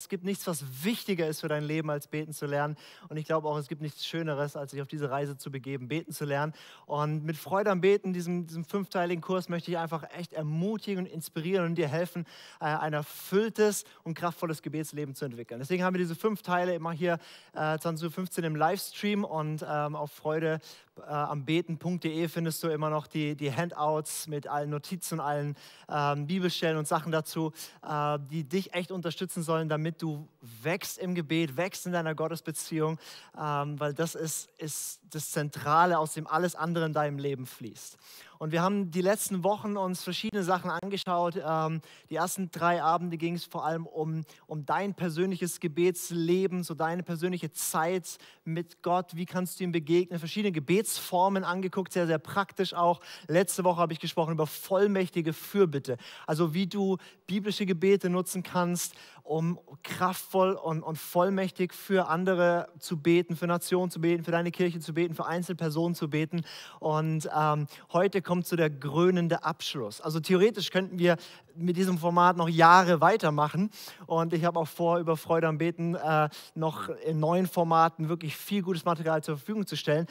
Es gibt nichts, was wichtiger ist für dein Leben, als beten zu lernen. Und ich glaube auch, es gibt nichts Schöneres, als sich auf diese Reise zu begeben, beten zu lernen. Und mit Freude am Beten, diesem, diesem fünfteiligen Kurs, möchte ich einfach echt ermutigen und inspirieren und dir helfen, äh, ein erfülltes und kraftvolles Gebetsleben zu entwickeln. Deswegen haben wir diese fünf Teile immer hier äh, 20.15 Uhr im Livestream und ähm, auf Freude äh, am beten.de findest du immer noch die, die Handouts mit allen Notizen, allen ähm, Bibelstellen und Sachen dazu, äh, die dich echt unterstützen sollen, damit du wächst im Gebet, wächst in deiner Gottesbeziehung, ähm, weil das ist, ist das Zentrale, aus dem alles andere in deinem Leben fließt. Und wir haben die letzten Wochen uns verschiedene Sachen angeschaut. Ähm, die ersten drei Abende ging es vor allem um, um dein persönliches Gebetsleben, so deine persönliche Zeit mit Gott. Wie kannst du ihm begegnen? Verschiedene Gebetsformen angeguckt, sehr, sehr praktisch auch. Letzte Woche habe ich gesprochen über vollmächtige Fürbitte. Also wie du biblische Gebete nutzen kannst, um kraftvoll und, und vollmächtig für andere zu beten, für Nationen zu beten, für deine Kirche zu beten, für Einzelpersonen zu beten. Und ähm, heute kommt so der krönende Abschluss. Also theoretisch könnten wir mit diesem Format noch Jahre weitermachen. Und ich habe auch vor, über Freude am Beten äh, noch in neuen Formaten wirklich viel gutes Material zur Verfügung zu stellen.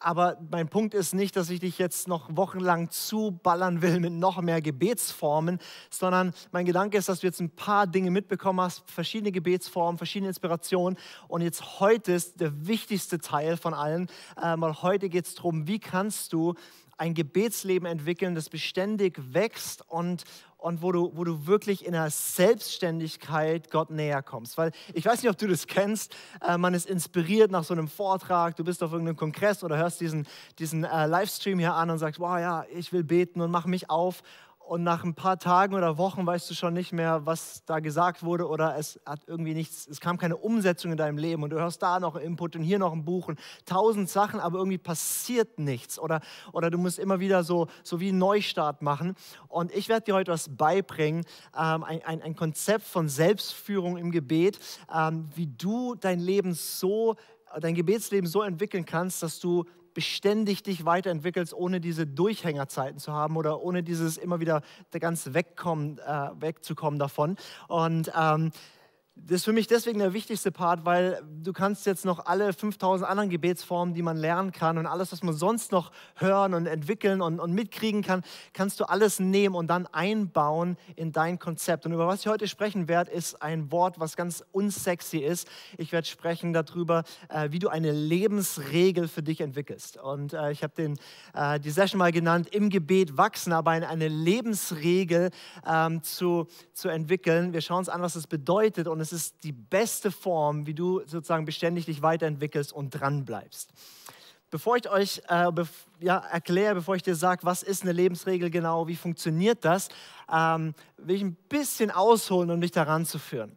Aber mein Punkt ist nicht, dass ich dich jetzt noch wochenlang zuballern will mit noch mehr Gebetsformen, sondern mein Gedanke ist, dass du jetzt ein paar Dinge mitbekommen hast, verschiedene Gebetsformen, verschiedene Inspirationen. Und jetzt heute ist der wichtigste Teil von allen, äh, weil heute geht es darum, wie kannst du ein Gebetsleben entwickeln, das beständig wächst und, und wo, du, wo du wirklich in der Selbstständigkeit Gott näher kommst. Weil ich weiß nicht, ob du das kennst, äh, man ist inspiriert nach so einem Vortrag, du bist auf irgendeinem Kongress oder hörst diesen, diesen äh, Livestream hier an und sagst, wow, ja, ich will beten und mach mich auf und nach ein paar Tagen oder Wochen weißt du schon nicht mehr, was da gesagt wurde oder es hat irgendwie nichts, es kam keine Umsetzung in deinem Leben. Und du hörst da noch Input und hier noch ein Buch und tausend Sachen, aber irgendwie passiert nichts. Oder, oder du musst immer wieder so, so wie einen Neustart machen. Und ich werde dir heute was beibringen, ähm, ein, ein, ein, Konzept von Selbstführung im Gebet, ähm, wie du dein Leben so, dein Gebetsleben so entwickeln kannst, dass du beständig dich weiterentwickelst, ohne diese Durchhängerzeiten zu haben oder ohne dieses immer wieder ganz wegkommen, äh, wegzukommen davon. Und ähm, das ist für mich deswegen der wichtigste Part, weil du kannst jetzt noch alle 5000 anderen Gebetsformen, die man lernen kann und alles, was man sonst noch hören und entwickeln und, und mitkriegen kann, kannst du alles nehmen und dann einbauen in dein Konzept. Und über was ich heute sprechen werde, ist ein Wort, was ganz unsexy ist. Ich werde sprechen darüber, äh, wie du eine Lebensregel für dich entwickelst. Und äh, ich habe äh, die Session mal genannt, im Gebet wachsen, aber eine, Lebensregel ähm, zu, zu entwickeln. Wir schauen uns an, was das bedeutet und es ist die beste Form, wie du sozusagen beständig dich weiterentwickelst und dran bleibst. Bevor ich euch äh, be ja, erkläre, bevor ich dir sage, was ist eine Lebensregel genau, wie funktioniert das, ähm, will ich ein bisschen ausholen, um dich daran zu führen.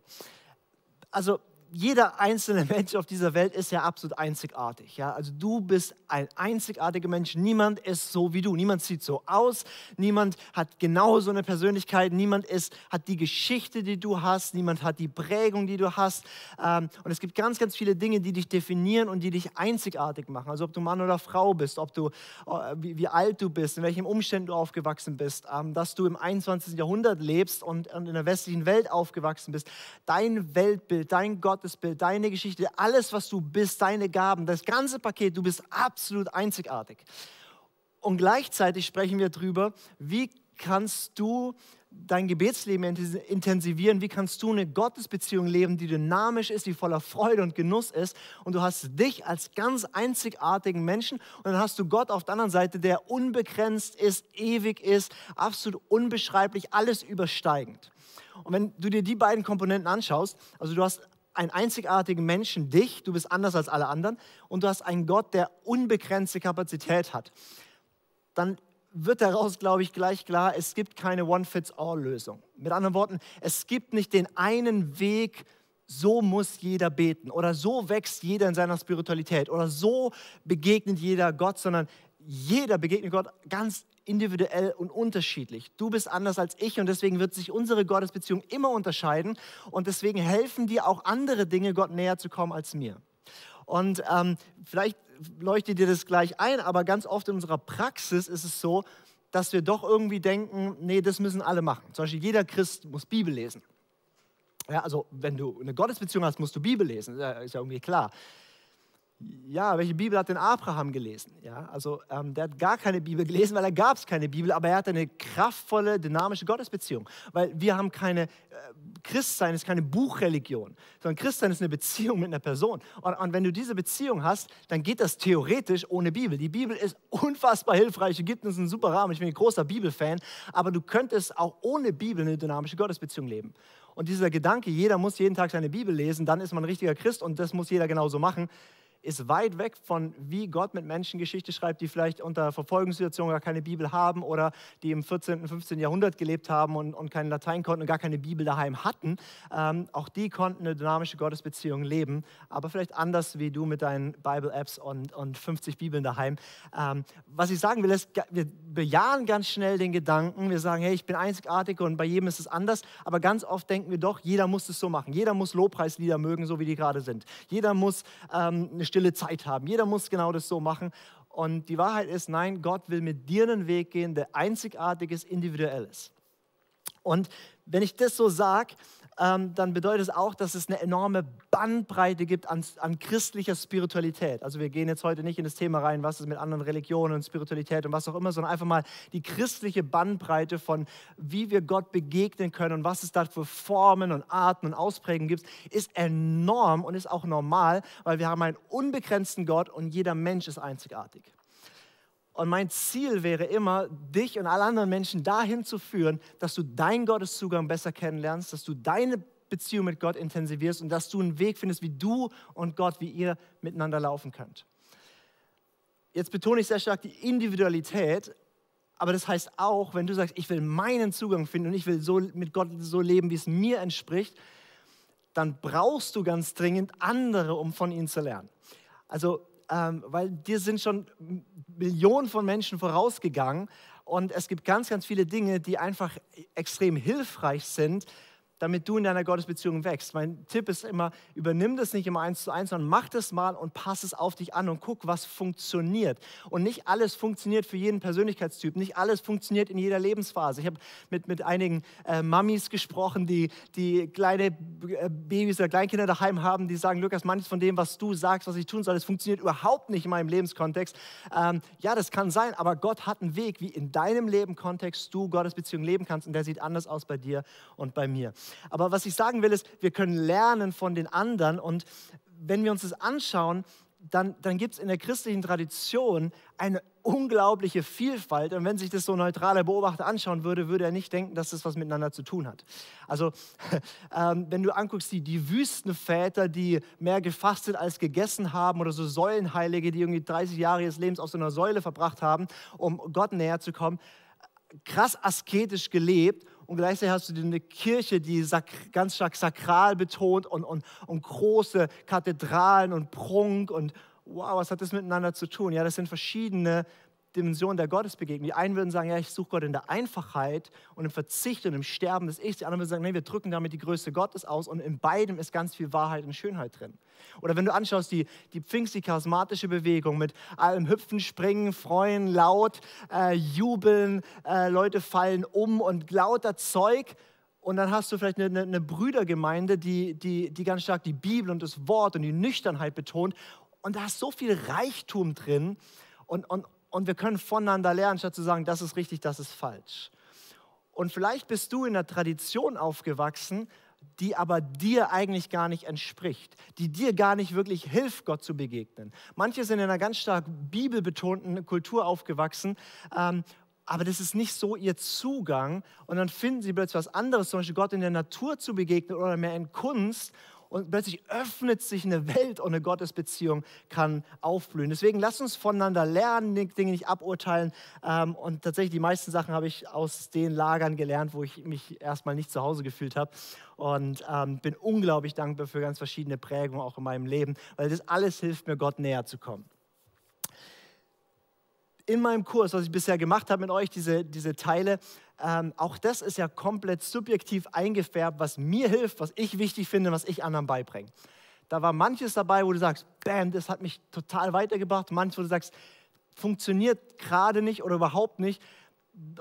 Also jeder einzelne Mensch auf dieser Welt ist ja absolut einzigartig. Ja? Also du bist ein einzigartiger Mensch. Niemand ist so wie du. Niemand sieht so aus. Niemand hat genau so eine Persönlichkeit. Niemand ist, hat die Geschichte, die du hast. Niemand hat die Prägung, die du hast. Ähm, und es gibt ganz, ganz viele Dinge, die dich definieren und die dich einzigartig machen. Also ob du Mann oder Frau bist, ob du, äh, wie, alt du bist, in welchen Umständen du aufgewachsen bist, ähm, dass du im 21. Jahrhundert lebst und in der westlichen Welt aufgewachsen bist. Dein Weltbild, dein Gott Gottesbild, deine Geschichte, alles, was du bist, deine Gaben, das ganze Paket, du bist absolut einzigartig. Und gleichzeitig sprechen wir darüber, wie kannst du dein Gebetsleben intensivieren, wie kannst du eine Gottesbeziehung leben, die dynamisch ist, die voller Freude und Genuss ist. Und du hast dich als ganz einzigartigen Menschen und dann hast du Gott auf der anderen Seite, der unbegrenzt ist, ewig ist, absolut unbeschreiblich, alles übersteigend. Und wenn du dir die beiden Komponenten anschaust, also du hast einen einzigartigen Menschen, dich, du bist anders als alle anderen und du hast einen Gott, der unbegrenzte Kapazität hat, dann wird daraus, glaube ich, gleich klar, es gibt keine One-Fits-All-Lösung. Mit anderen Worten, es gibt nicht den einen Weg, so muss jeder beten oder so wächst jeder in seiner Spiritualität oder so begegnet jeder Gott, sondern jeder begegnet Gott ganz individuell und unterschiedlich. Du bist anders als ich und deswegen wird sich unsere Gottesbeziehung immer unterscheiden und deswegen helfen dir auch andere Dinge, Gott näher zu kommen als mir. Und ähm, vielleicht leuchtet dir das gleich ein, aber ganz oft in unserer Praxis ist es so, dass wir doch irgendwie denken, nee, das müssen alle machen. Zum Beispiel jeder Christ muss Bibel lesen. Ja, also wenn du eine Gottesbeziehung hast, musst du Bibel lesen, ist ja irgendwie klar. Ja, welche Bibel hat denn Abraham gelesen? Ja, also ähm, der hat gar keine Bibel gelesen, weil da gab es keine Bibel, aber er hatte eine kraftvolle, dynamische Gottesbeziehung. Weil wir haben keine, äh, Christsein ist keine Buchreligion, sondern Christsein ist eine Beziehung mit einer Person. Und, und, wenn du diese Beziehung hast, dann geht das theoretisch ohne Bibel. Die Bibel ist unfassbar hilfreich, gibt uns einen super Rahmen, ich bin ein großer Bibelfan, aber du könntest auch ohne Bibel eine dynamische Gottesbeziehung leben. Und dieser Gedanke, jeder muss jeden Tag seine Bibel lesen, dann ist man ein richtiger Christ und das muss jeder genauso machen, ist weit weg von, wie Gott mit Menschen Geschichte schreibt, die vielleicht unter Verfolgungssituationen gar keine Bibel haben oder die im 14., und 15. Jahrhundert gelebt haben und, und kein Latein konnten und gar keine Bibel daheim hatten. Ähm, auch die konnten eine dynamische Gottesbeziehung leben, aber vielleicht anders wie du mit deinen Bible-Apps und, und 50 Bibeln daheim. Ähm, was ich sagen will, ist, wir bejahen ganz schnell den Gedanken, wir sagen, hey, ich bin einzigartig und bei jedem ist es anders, aber ganz oft denken wir doch, jeder muss es so machen. Jeder muss Lobpreislieder mögen, so wie die gerade sind. Jeder muss ähm, eine stille Zeit haben. Jeder muss genau das so machen. Und die Wahrheit ist, nein, Gott will mit dir einen Weg gehen, der einzigartig ist, individuell ist. Und wenn ich das so sage, ähm, dann bedeutet es auch, dass es eine enorme Bandbreite gibt an, an, christlicher Spiritualität. Also wir gehen jetzt heute nicht in das Thema rein, was ist mit anderen Religionen und Spiritualität und was auch immer, sondern einfach mal die christliche Bandbreite von, wie wir Gott begegnen können und was es da für Formen und Arten und Ausprägungen gibt, ist enorm und ist auch normal, weil wir haben einen unbegrenzten Gott und jeder Mensch ist einzigartig. Und mein Ziel wäre immer, dich und alle anderen Menschen dahin zu führen, dass du deinen Gotteszugang besser kennenlernst, dass du deine Beziehung mit Gott intensivierst und dass du einen Weg findest, wie du und Gott, wie ihr miteinander laufen könnt. Jetzt betone ich sehr stark die Individualität, aber das heißt auch, wenn du sagst, ich will meinen Zugang finden und ich will so mit Gott so leben, wie es mir entspricht, dann brauchst du ganz dringend andere, um von ihnen zu lernen. Also ähm, weil dir sind schon Millionen von Menschen vorausgegangen und es gibt ganz, ganz viele Dinge, die einfach extrem hilfreich sind, damit du in deiner Gottesbeziehung wächst. Mein Tipp ist immer, übernimm das nicht immer eins zu eins, sondern mach das mal und pass es auf dich an und guck, was funktioniert. Und nicht alles funktioniert für jeden Persönlichkeitstyp, nicht alles funktioniert in jeder Lebensphase. Ich habe mit, mit einigen äh, Mamis gesprochen, die, die kleine äh, Babys oder Kleinkinder daheim haben, die sagen, Lukas, manches von dem, was du sagst, was ich tun soll, das funktioniert überhaupt nicht in meinem Lebenskontext. Ähm, ja, das kann sein, aber Gott hat einen Weg, wie in deinem Lebenskontext du Gottesbeziehung leben kannst und der sieht anders aus bei dir und bei mir. Aber was ich sagen will, ist, wir können lernen von den anderen und wenn wir uns das anschauen, dann, dann gibt es in der christlichen Tradition eine unglaubliche Vielfalt. Und wenn sich das so ein neutraler Beobachter anschauen würde, würde er nicht denken, dass das was miteinander zu tun hat. Also, ähm, wenn du anguckst, die, die Wüstenväter, die mehr gefastet als gegessen haben, oder so Säulenheilige, die irgendwie 30 Jahre ihres Lebens auf so einer Säule verbracht haben, um Gott näher zu kommen, krass asketisch gelebt und gleichzeitig hast du eine Kirche, die ganz stark sakral betont und, und, und große Kathedralen und Prunk und wow, was hat das miteinander zu tun? Ja, das sind verschiedene Dimension der Gottesbegegnung. Die einen würden sagen, ja, ich suche Gott in der Einfachheit und im Verzicht und im Sterben des Ichs. Die anderen würden sagen, nee, wir drücken damit die Größe Gottes aus und in beidem ist ganz viel Wahrheit und Schönheit drin. Oder wenn du anschaust, die, die Pfingst, die charismatische Bewegung mit allem Hüpfen, Springen, Freuen, laut, äh, Jubeln, äh, Leute fallen um und lauter Zeug. Und dann hast du vielleicht eine, eine Brüdergemeinde, die, die, die ganz stark die Bibel und das Wort und die Nüchternheit betont. Und da ist so viel Reichtum drin. Und, und, und wir können voneinander lernen, statt zu sagen, das ist richtig, das ist falsch. Und vielleicht bist du in einer Tradition aufgewachsen, die aber dir eigentlich gar nicht entspricht, die dir gar nicht wirklich hilft, Gott zu begegnen. Manche sind in einer ganz stark bibelbetonten Kultur aufgewachsen, ähm, aber das ist nicht so ihr Zugang. Und dann finden sie plötzlich was anderes, zum Beispiel Gott in der Natur zu begegnen oder mehr in Kunst und plötzlich öffnet sich eine Welt und eine Gottesbeziehung kann aufblühen. Deswegen lasst uns voneinander lernen, Dinge nicht aburteilen. Ähm, und tatsächlich die meisten Sachen habe ich aus den Lagern gelernt, wo ich mich erstmal nicht zu Hause gefühlt habe. Und ähm, bin unglaublich dankbar für ganz verschiedene Prägungen auch in meinem Leben, weil das alles hilft mir, Gott näher zu kommen in meinem Kurs, was ich bisher gemacht habe mit euch, diese, diese Teile, ähm, auch das ist ja komplett subjektiv eingefärbt, was mir hilft, was ich wichtig finde, was ich anderen beibringe. Da war manches dabei, wo du sagst, bam, das hat mich total weitergebracht. Manches, wo du sagst, funktioniert gerade nicht oder überhaupt nicht.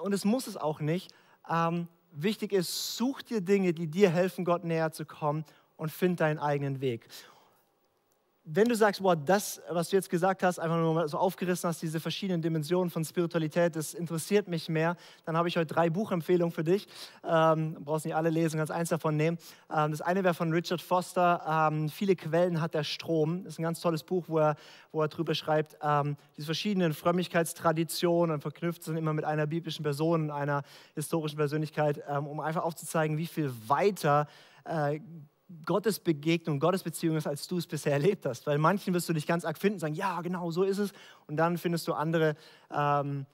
Und es muss es auch nicht. Ähm, wichtig ist, such dir Dinge, die dir helfen, Gott näher zu kommen und find deinen eigenen Weg wenn du sagst, boah, das, was du jetzt gesagt hast, einfach nur mal so aufgerissen hast, diese verschiedenen Dimensionen von Spiritualität, das interessiert mich mehr, dann habe ich heute drei Buchempfehlungen für dich. Ähm, brauchst nicht alle lesen, kannst eins davon nehmen. Ähm, das eine wäre von Richard Foster, ähm, Viele Quellen hat der Strom. Das ist ein ganz tolles Buch, wo er, wo er drüber schreibt, ähm, diese verschiedenen Frömmigkeitstraditionen verknüpft sind immer mit einer biblischen Person, einer historischen Persönlichkeit, ähm, um einfach aufzuzeigen, wie viel weiter äh, Gottes Begegnung, Gottes Beziehung ist, als du es bisher erlebt hast. Weil manchen wirst du dich ganz arg finden, sagen, ja, genau, so ist es. Und dann findest du andere, ähm,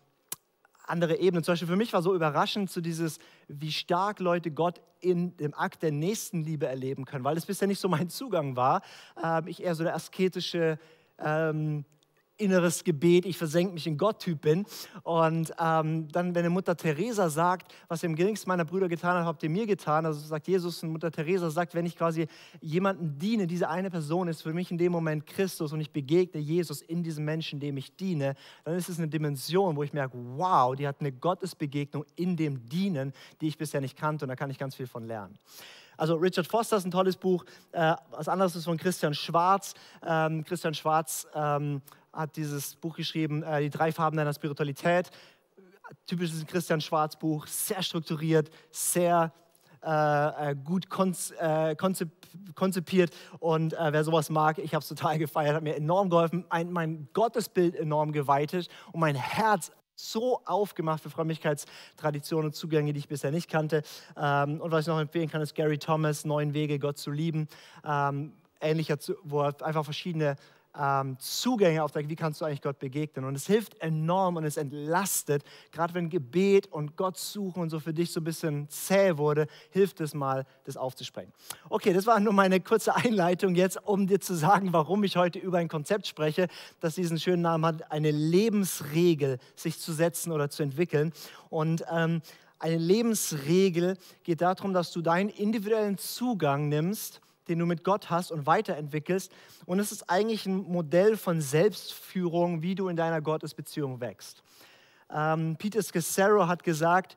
andere Ebenen. Zum Beispiel für mich war so überraschend zu so dieses, wie stark Leute Gott in dem Akt der Nächstenliebe erleben können, weil es bisher nicht so mein Zugang war. Ähm, ich eher so der asketische, ähm, inneres Gebet, ich versenke mich in Gott-Typ bin. Und ähm, dann, wenn eine Mutter Teresa sagt, was ihr im geringsten meiner Brüder getan habt, habt ihr mir getan. Also sagt Jesus und Mutter Teresa sagt, wenn ich quasi jemanden diene, diese eine Person ist für mich in dem Moment Christus und ich begegne Jesus in diesem Menschen, dem ich diene, dann ist es eine Dimension, wo ich merke, wow, die hat eine Gottesbegegnung in dem Dienen, die ich bisher nicht kannte und da kann ich ganz viel von lernen. Also Richard Foster ist ein tolles Buch. Äh, was anderes ist von Christian Schwarz. Ähm, Christian Schwarz ähm, hat dieses Buch geschrieben, äh, Die drei Farben deiner Spiritualität. Typisches Christian Schwarz Buch, sehr strukturiert, sehr äh, äh gut äh, konzip konzipiert und äh, wer sowas mag, ich habe es total gefeiert, hat mir enorm geholfen, ein, mein Gottesbild enorm geweitet und mein Herz so aufgemacht für Frömmigkeitstraditionen und Zugänge, die ich bisher nicht kannte. Ähm, und was ich noch empfehlen kann, ist Gary Thomas, Neun Wege, Gott zu lieben. Ähm, ähnlicher, wo er einfach verschiedene ähm, Zugänge aufzeigt, wie kannst du eigentlich Gott begegnen. Und es hilft enorm und es entlastet, gerade wenn Gebet und Gott suchen und so für dich so ein bisschen zäh wurde, hilft es mal, das aufzusprechen. Okay, das war nur meine kurze Einleitung jetzt, um dir zu sagen, warum ich heute über ein Konzept spreche, das diesen schönen Namen hat, eine Lebensregel sich zu setzen oder zu entwickeln. Und ähm, eine Lebensregel geht darum, dass du deinen individuellen Zugang nimmst den du mit Gott hast und weiterentwickelst. Und es ist eigentlich ein Modell von Selbstführung, wie du in deiner Gottesbeziehung wächst. Ähm, Peter Scassaro hat gesagt,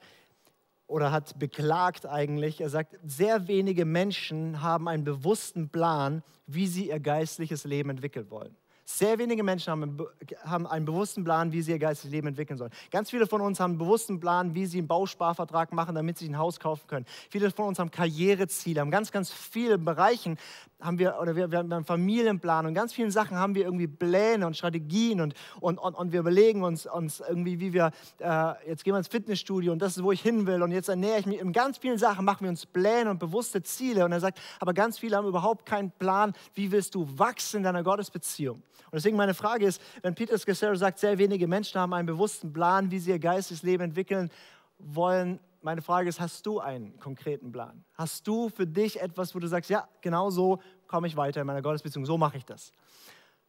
oder hat beklagt eigentlich, er sagt, sehr wenige Menschen haben einen bewussten Plan, wie sie ihr geistliches Leben entwickeln wollen. Sehr wenige Menschen haben, haben, einen bewussten Plan, wie sie ihr geistiges Leben entwickeln sollen. Ganz viele von uns haben einen bewussten Plan, wie sie einen Bausparvertrag machen, damit sie ein Haus kaufen können. Viele von uns haben Karriereziele, haben ganz, ganz viele Bereichen haben wir, oder wir, wir haben einen Familienplan und ganz vielen Sachen haben wir irgendwie Pläne und Strategien und, und, und, und wir überlegen uns, uns irgendwie, wie wir, äh, jetzt gehen wir ins Fitnessstudio und das ist, wo ich hin will und jetzt ernähre ich mich. In ganz vielen Sachen machen wir uns Pläne und bewusste Ziele und er sagt, aber ganz viele haben überhaupt keinen Plan, wie willst du wachsen in deiner Gottesbeziehung. Und deswegen meine Frage ist, wenn Peter Scassero sagt, sehr wenige Menschen haben einen bewussten Plan, wie sie ihr geistiges Leben entwickeln wollen, meine Frage ist, hast du einen konkreten Plan? Hast du für dich etwas, wo du sagst, ja, genau so komme ich weiter in meiner Gottesbeziehung, so mache ich das?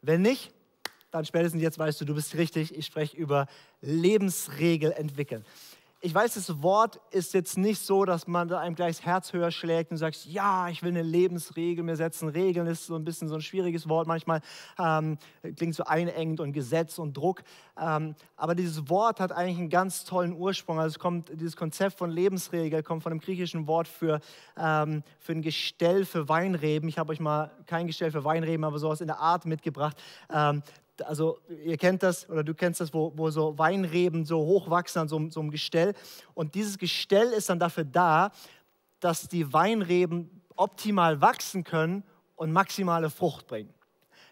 Wenn nicht, dann spätestens jetzt weißt du, du bist richtig. Ich spreche über Lebensregel entwickeln ich weiß, das Wort ist jetzt nicht so, dass man einem gleich das Herz höher schlägt und sagt, ja, ich will eine Lebensregel mir setzen. Regeln ist so ein bisschen so ein schwieriges Wort manchmal, ähm, klingt so einengend und Gesetz und Druck. Ähm, aber dieses Wort hat eigentlich einen ganz tollen Ursprung. Also kommt, dieses Konzept von Lebensregel kommt von dem griechischen Wort für, ähm, für ein Gestell für Weinreben. Ich habe euch mal kein Gestell für Weinreben, aber sowas in der Art mitgebracht. Also ihr kennt das oder du kennst das, wo, wo so Weinreben so hochwachsen an so, so einem Gestell. Und dieses Gestell ist dann dafür da, dass die Weinreben optimal wachsen können und maximale Frucht bringen.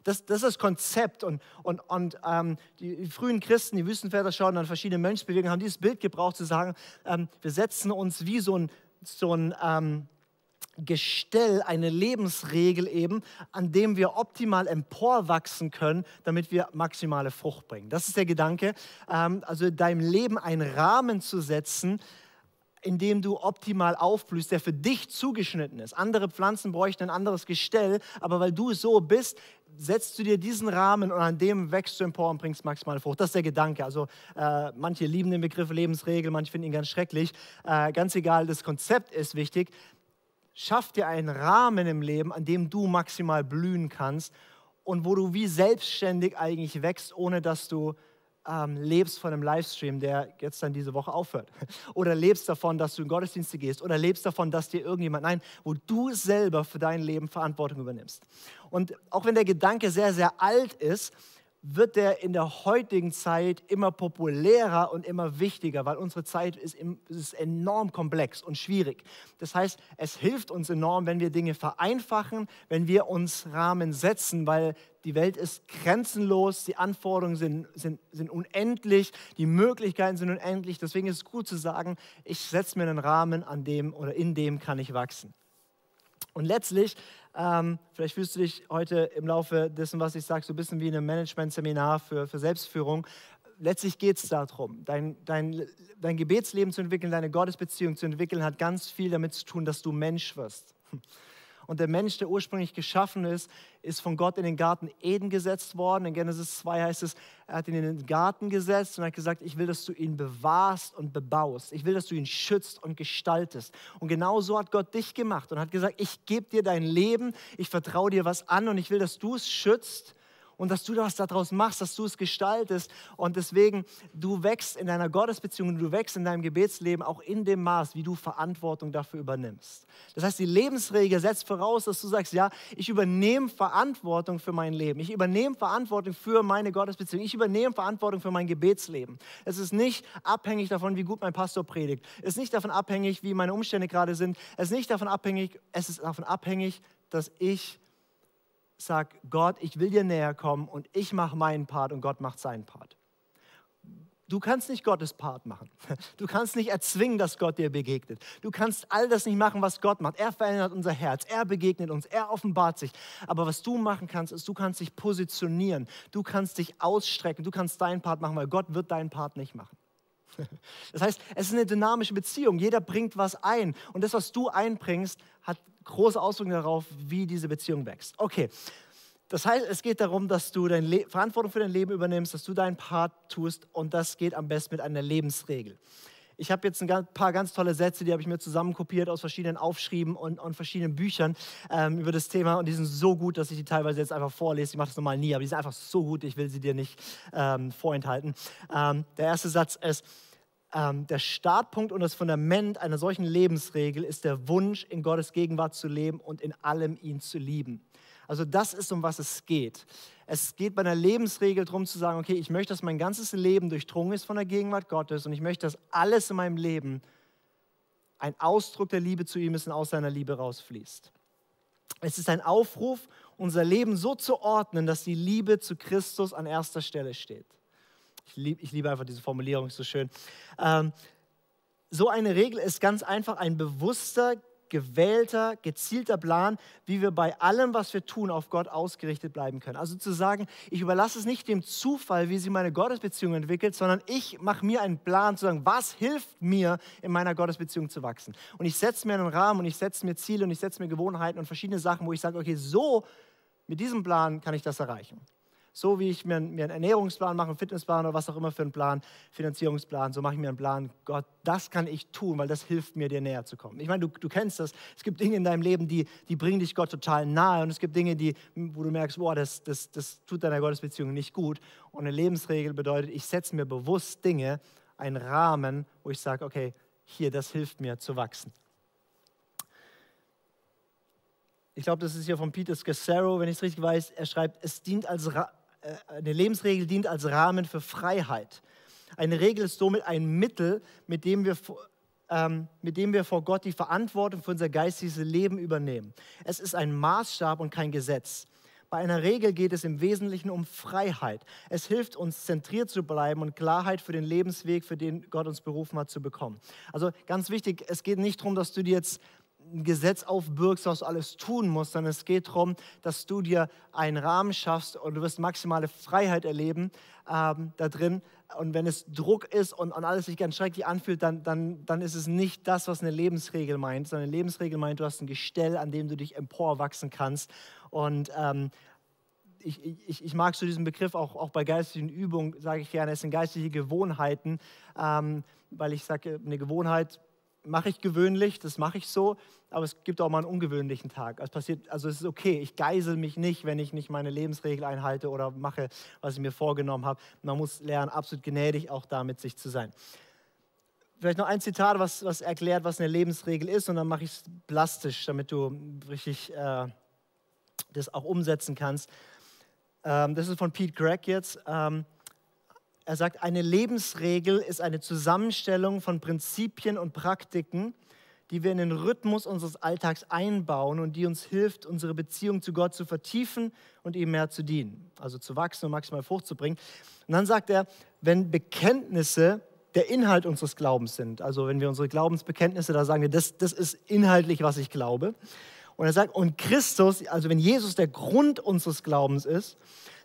Das, das ist das Konzept. Und, und, und ähm, die, die, frühen Christen, die Wüstenväter schauen an verschiedene Mönchsbewegungen, haben dieses Bild gebraucht, zu sagen, ähm, wir setzen uns wie so ein, so ein ähm, Gestell, eine Lebensregel eben, an dem wir optimal emporwachsen können, damit wir maximale Frucht bringen. Das ist der Gedanke. Ähm, also deinem Leben einen Rahmen zu setzen, in dem du optimal aufblühst, der für dich zugeschnitten ist. Andere Pflanzen bräuchten ein anderes Gestell, aber weil du so bist, setzt du dir diesen Rahmen und an dem wächst du empor und bringst maximale Frucht. Das ist der Gedanke. Also äh, manche lieben den Begriff Lebensregel, manche finden ihn ganz schrecklich. Äh, ganz egal, das Konzept ist wichtig schaff dir einen Rahmen im Leben, an dem du maximal blühen kannst und wo du wie selbstständig eigentlich wächst, ohne dass du ähm, lebst von einem Livestream, der jetzt dann diese Woche aufhört. Oder lebst davon, dass du in Gottesdienste gehst. Oder lebst davon, dass dir irgendjemand, nein, wo du selber für dein Leben Verantwortung übernimmst. Und auch wenn der Gedanke sehr, sehr alt ist, wird der in der heutigen Zeit immer populärer und immer wichtiger, weil unsere Zeit ist, ist, enorm komplex und schwierig. Das heißt, es hilft uns enorm, wenn wir Dinge vereinfachen, wenn wir uns Rahmen setzen, weil die Welt ist grenzenlos, die Anforderungen sind, sind, sind unendlich, die Möglichkeiten sind unendlich. Deswegen ist es gut zu sagen, ich setze mir einen Rahmen, an dem oder in dem kann ich wachsen. Und letztlich ähm, vielleicht fühlst du dich heute im Laufe dessen, was ich sage, so ein bisschen wie in einem Management-Seminar für, für Selbstführung. Letztlich geht es darum, dein, dein, dein Gebetsleben zu entwickeln, deine Gottesbeziehung zu entwickeln, hat ganz viel damit zu tun, dass du Mensch wirst. Und der Mensch, der ursprünglich geschaffen ist, ist von Gott in den Garten Eden gesetzt worden. In Genesis 2 heißt es, er hat ihn in den Garten gesetzt und hat gesagt, ich will, dass du ihn bewahrst und bebaust. Ich will, dass du ihn schützt und gestaltest. Und genau so hat Gott dich gemacht und hat gesagt, ich gebe dir dein Leben, ich vertraue dir was an und ich will, dass du es schützt und dass du was daraus machst, dass du es gestaltest. Und deswegen, du wächst in deiner Gottesbeziehung, du wächst in deinem Gebetsleben auch in dem Maß, wie du Verantwortung dafür übernimmst. Das heißt, die Lebensregel setzt voraus, dass du sagst, ja, ich übernehme Verantwortung für mein Leben. Ich übernehme Verantwortung für meine Gottesbeziehung. Ich übernehme Verantwortung für mein Gebetsleben. Es ist nicht abhängig davon, wie gut mein Pastor predigt. Es ist nicht davon abhängig, wie meine Umstände gerade sind. Es ist nicht davon abhängig, es ist davon abhängig, dass ich sag, Gott, ich will dir näher kommen und ich mache meinen Part und Gott macht seinen Part. Du kannst nicht Gottes Part machen. Du kannst nicht erzwingen, dass Gott dir begegnet. Du kannst all das nicht machen, was Gott macht. Er verändert unser Herz, er begegnet uns, er offenbart sich. Aber was du machen kannst, ist, du kannst dich positionieren, du kannst dich ausstrecken, du kannst deinen Part machen, weil Gott wird deinen Part nicht machen. Das heißt, es ist eine dynamische Beziehung. Jeder bringt was ein. Und das, was du einbringst, hat große Auswirkungen darauf, wie diese Beziehung wächst. Okay, das heißt, es geht darum, dass du deine Verantwortung für dein Leben übernimmst, dass du deinen Part tust und das geht am besten mit einer Lebensregel. Ich habe jetzt ein paar ganz tolle Sätze, die habe ich mir zusammenkopiert aus verschiedenen Aufschrieben und, und verschiedenen Büchern ähm, über das Thema und die sind so gut, dass ich die teilweise jetzt einfach vorlese. Ich mache das normal nie, aber die sind einfach so gut, ich will sie dir nicht ähm, vorenthalten. Ähm, der erste Satz ist, ähm, der Startpunkt und das Fundament einer solchen Lebensregel ist der Wunsch, in Gottes Gegenwart zu leben und in allem ihn zu lieben. Also das ist, um was es geht. Es geht bei einer Lebensregel darum zu sagen, okay, ich möchte, dass mein ganzes Leben durchdrungen ist von der Gegenwart Gottes und ich möchte, dass alles in meinem Leben ein Ausdruck der Liebe zu ihm ist und aus seiner Liebe rausfließt. Es ist ein Aufruf, unser Leben so zu ordnen, dass die Liebe zu Christus an erster Stelle steht. Ich, lieb, ich liebe einfach diese Formulierung, ist so schön. Ähm, so eine Regel ist ganz einfach ein bewusster, gewählter, gezielter Plan, wie wir bei allem, was wir tun, auf Gott ausgerichtet bleiben können. Also zu sagen, ich überlasse es nicht dem Zufall, wie sich meine Gottesbeziehung entwickelt, sondern ich mache mir einen Plan zu sagen, was hilft mir, in meiner Gottesbeziehung zu wachsen. Und ich setze mir einen Rahmen und ich setze mir Ziele und ich setze mir Gewohnheiten und verschiedene Sachen, wo ich sage, okay, so mit diesem Plan kann ich das erreichen. So wie ich mir, mir einen Ernährungsplan mache, einen Fitnessplan oder was auch immer für einen Plan, Finanzierungsplan, so mache ich mir einen Plan. Gott, das kann ich tun, weil das hilft mir, dir näher zu kommen. Ich meine, du, du kennst das. Es gibt Dinge in deinem Leben, die, die bringen dich Gott total nahe. Und es gibt Dinge, die, wo du merkst, boah, das, das, das tut deiner Gottesbeziehung nicht gut. Und eine Lebensregel bedeutet, ich setze mir bewusst Dinge, einen Rahmen, wo ich sage, okay, hier, das hilft mir zu wachsen. Ich glaube, das ist hier von Peter Scassaro, wenn ich es richtig weiß. Er schreibt, es dient als Ra eine Lebensregel dient als Rahmen für Freiheit. Eine Regel ist somit ein Mittel, mit dem wir, ähm, mit dem wir vor Gott die Verantwortung für unser geistiges Leben übernehmen. Es ist ein Maßstab und kein Gesetz. Bei einer Regel geht es im Wesentlichen um Freiheit. Es hilft uns, zentriert zu bleiben und Klarheit für den Lebensweg, für den Gott uns berufen hat, zu bekommen. Also ganz wichtig, es geht nicht darum, dass du dir jetzt ein Gesetz aufbürgst, was du alles tun musst, sondern es geht darum, dass du dir einen Rahmen schaffst und du wirst maximale Freiheit erleben ähm, da drin. Und wenn es Druck ist und, und alles sich ganz schrecklich anfühlt, dann, dann, dann ist es nicht das, was eine Lebensregel meint, sondern eine Lebensregel meint, du hast ein Gestell, an dem du dich emporwachsen kannst. Und ähm, ich, ich, ich, mag so diesen Begriff auch, auch bei geistigen Übungen, sage ich gerne, es sind geistliche Gewohnheiten, ähm, weil ich sage, eine Gewohnheit mache ich gewöhnlich, das mache ich so, aber es gibt auch mal einen ungewöhnlichen Tag. Es passiert, also es ist okay, ich geisel mich nicht, wenn ich nicht meine Lebensregel einhalte oder mache, was ich mir vorgenommen habe. Man muss lernen, absolut gnädig auch damit sich zu sein. Vielleicht noch ein Zitat, was, was erklärt, was eine Lebensregel ist, und dann mache ich es plastisch, damit du richtig äh, das auch umsetzen kannst. Ähm, das ist von Pete Gregg jetzt. Ähm, er sagt, eine Lebensregel ist eine Zusammenstellung von Prinzipien und Praktiken, die wir in den Rhythmus unseres Alltags einbauen und die uns hilft, unsere Beziehung zu Gott zu vertiefen und ihm mehr zu dienen, also zu wachsen und maximal Frucht zu bringen. Und dann sagt er, wenn Bekenntnisse der Inhalt unseres Glaubens sind, also wenn wir unsere Glaubensbekenntnisse, da sagen wir, das, das ist inhaltlich, was ich glaube. Und er sagt, und Christus, also wenn Jesus der Grund unseres Glaubens ist,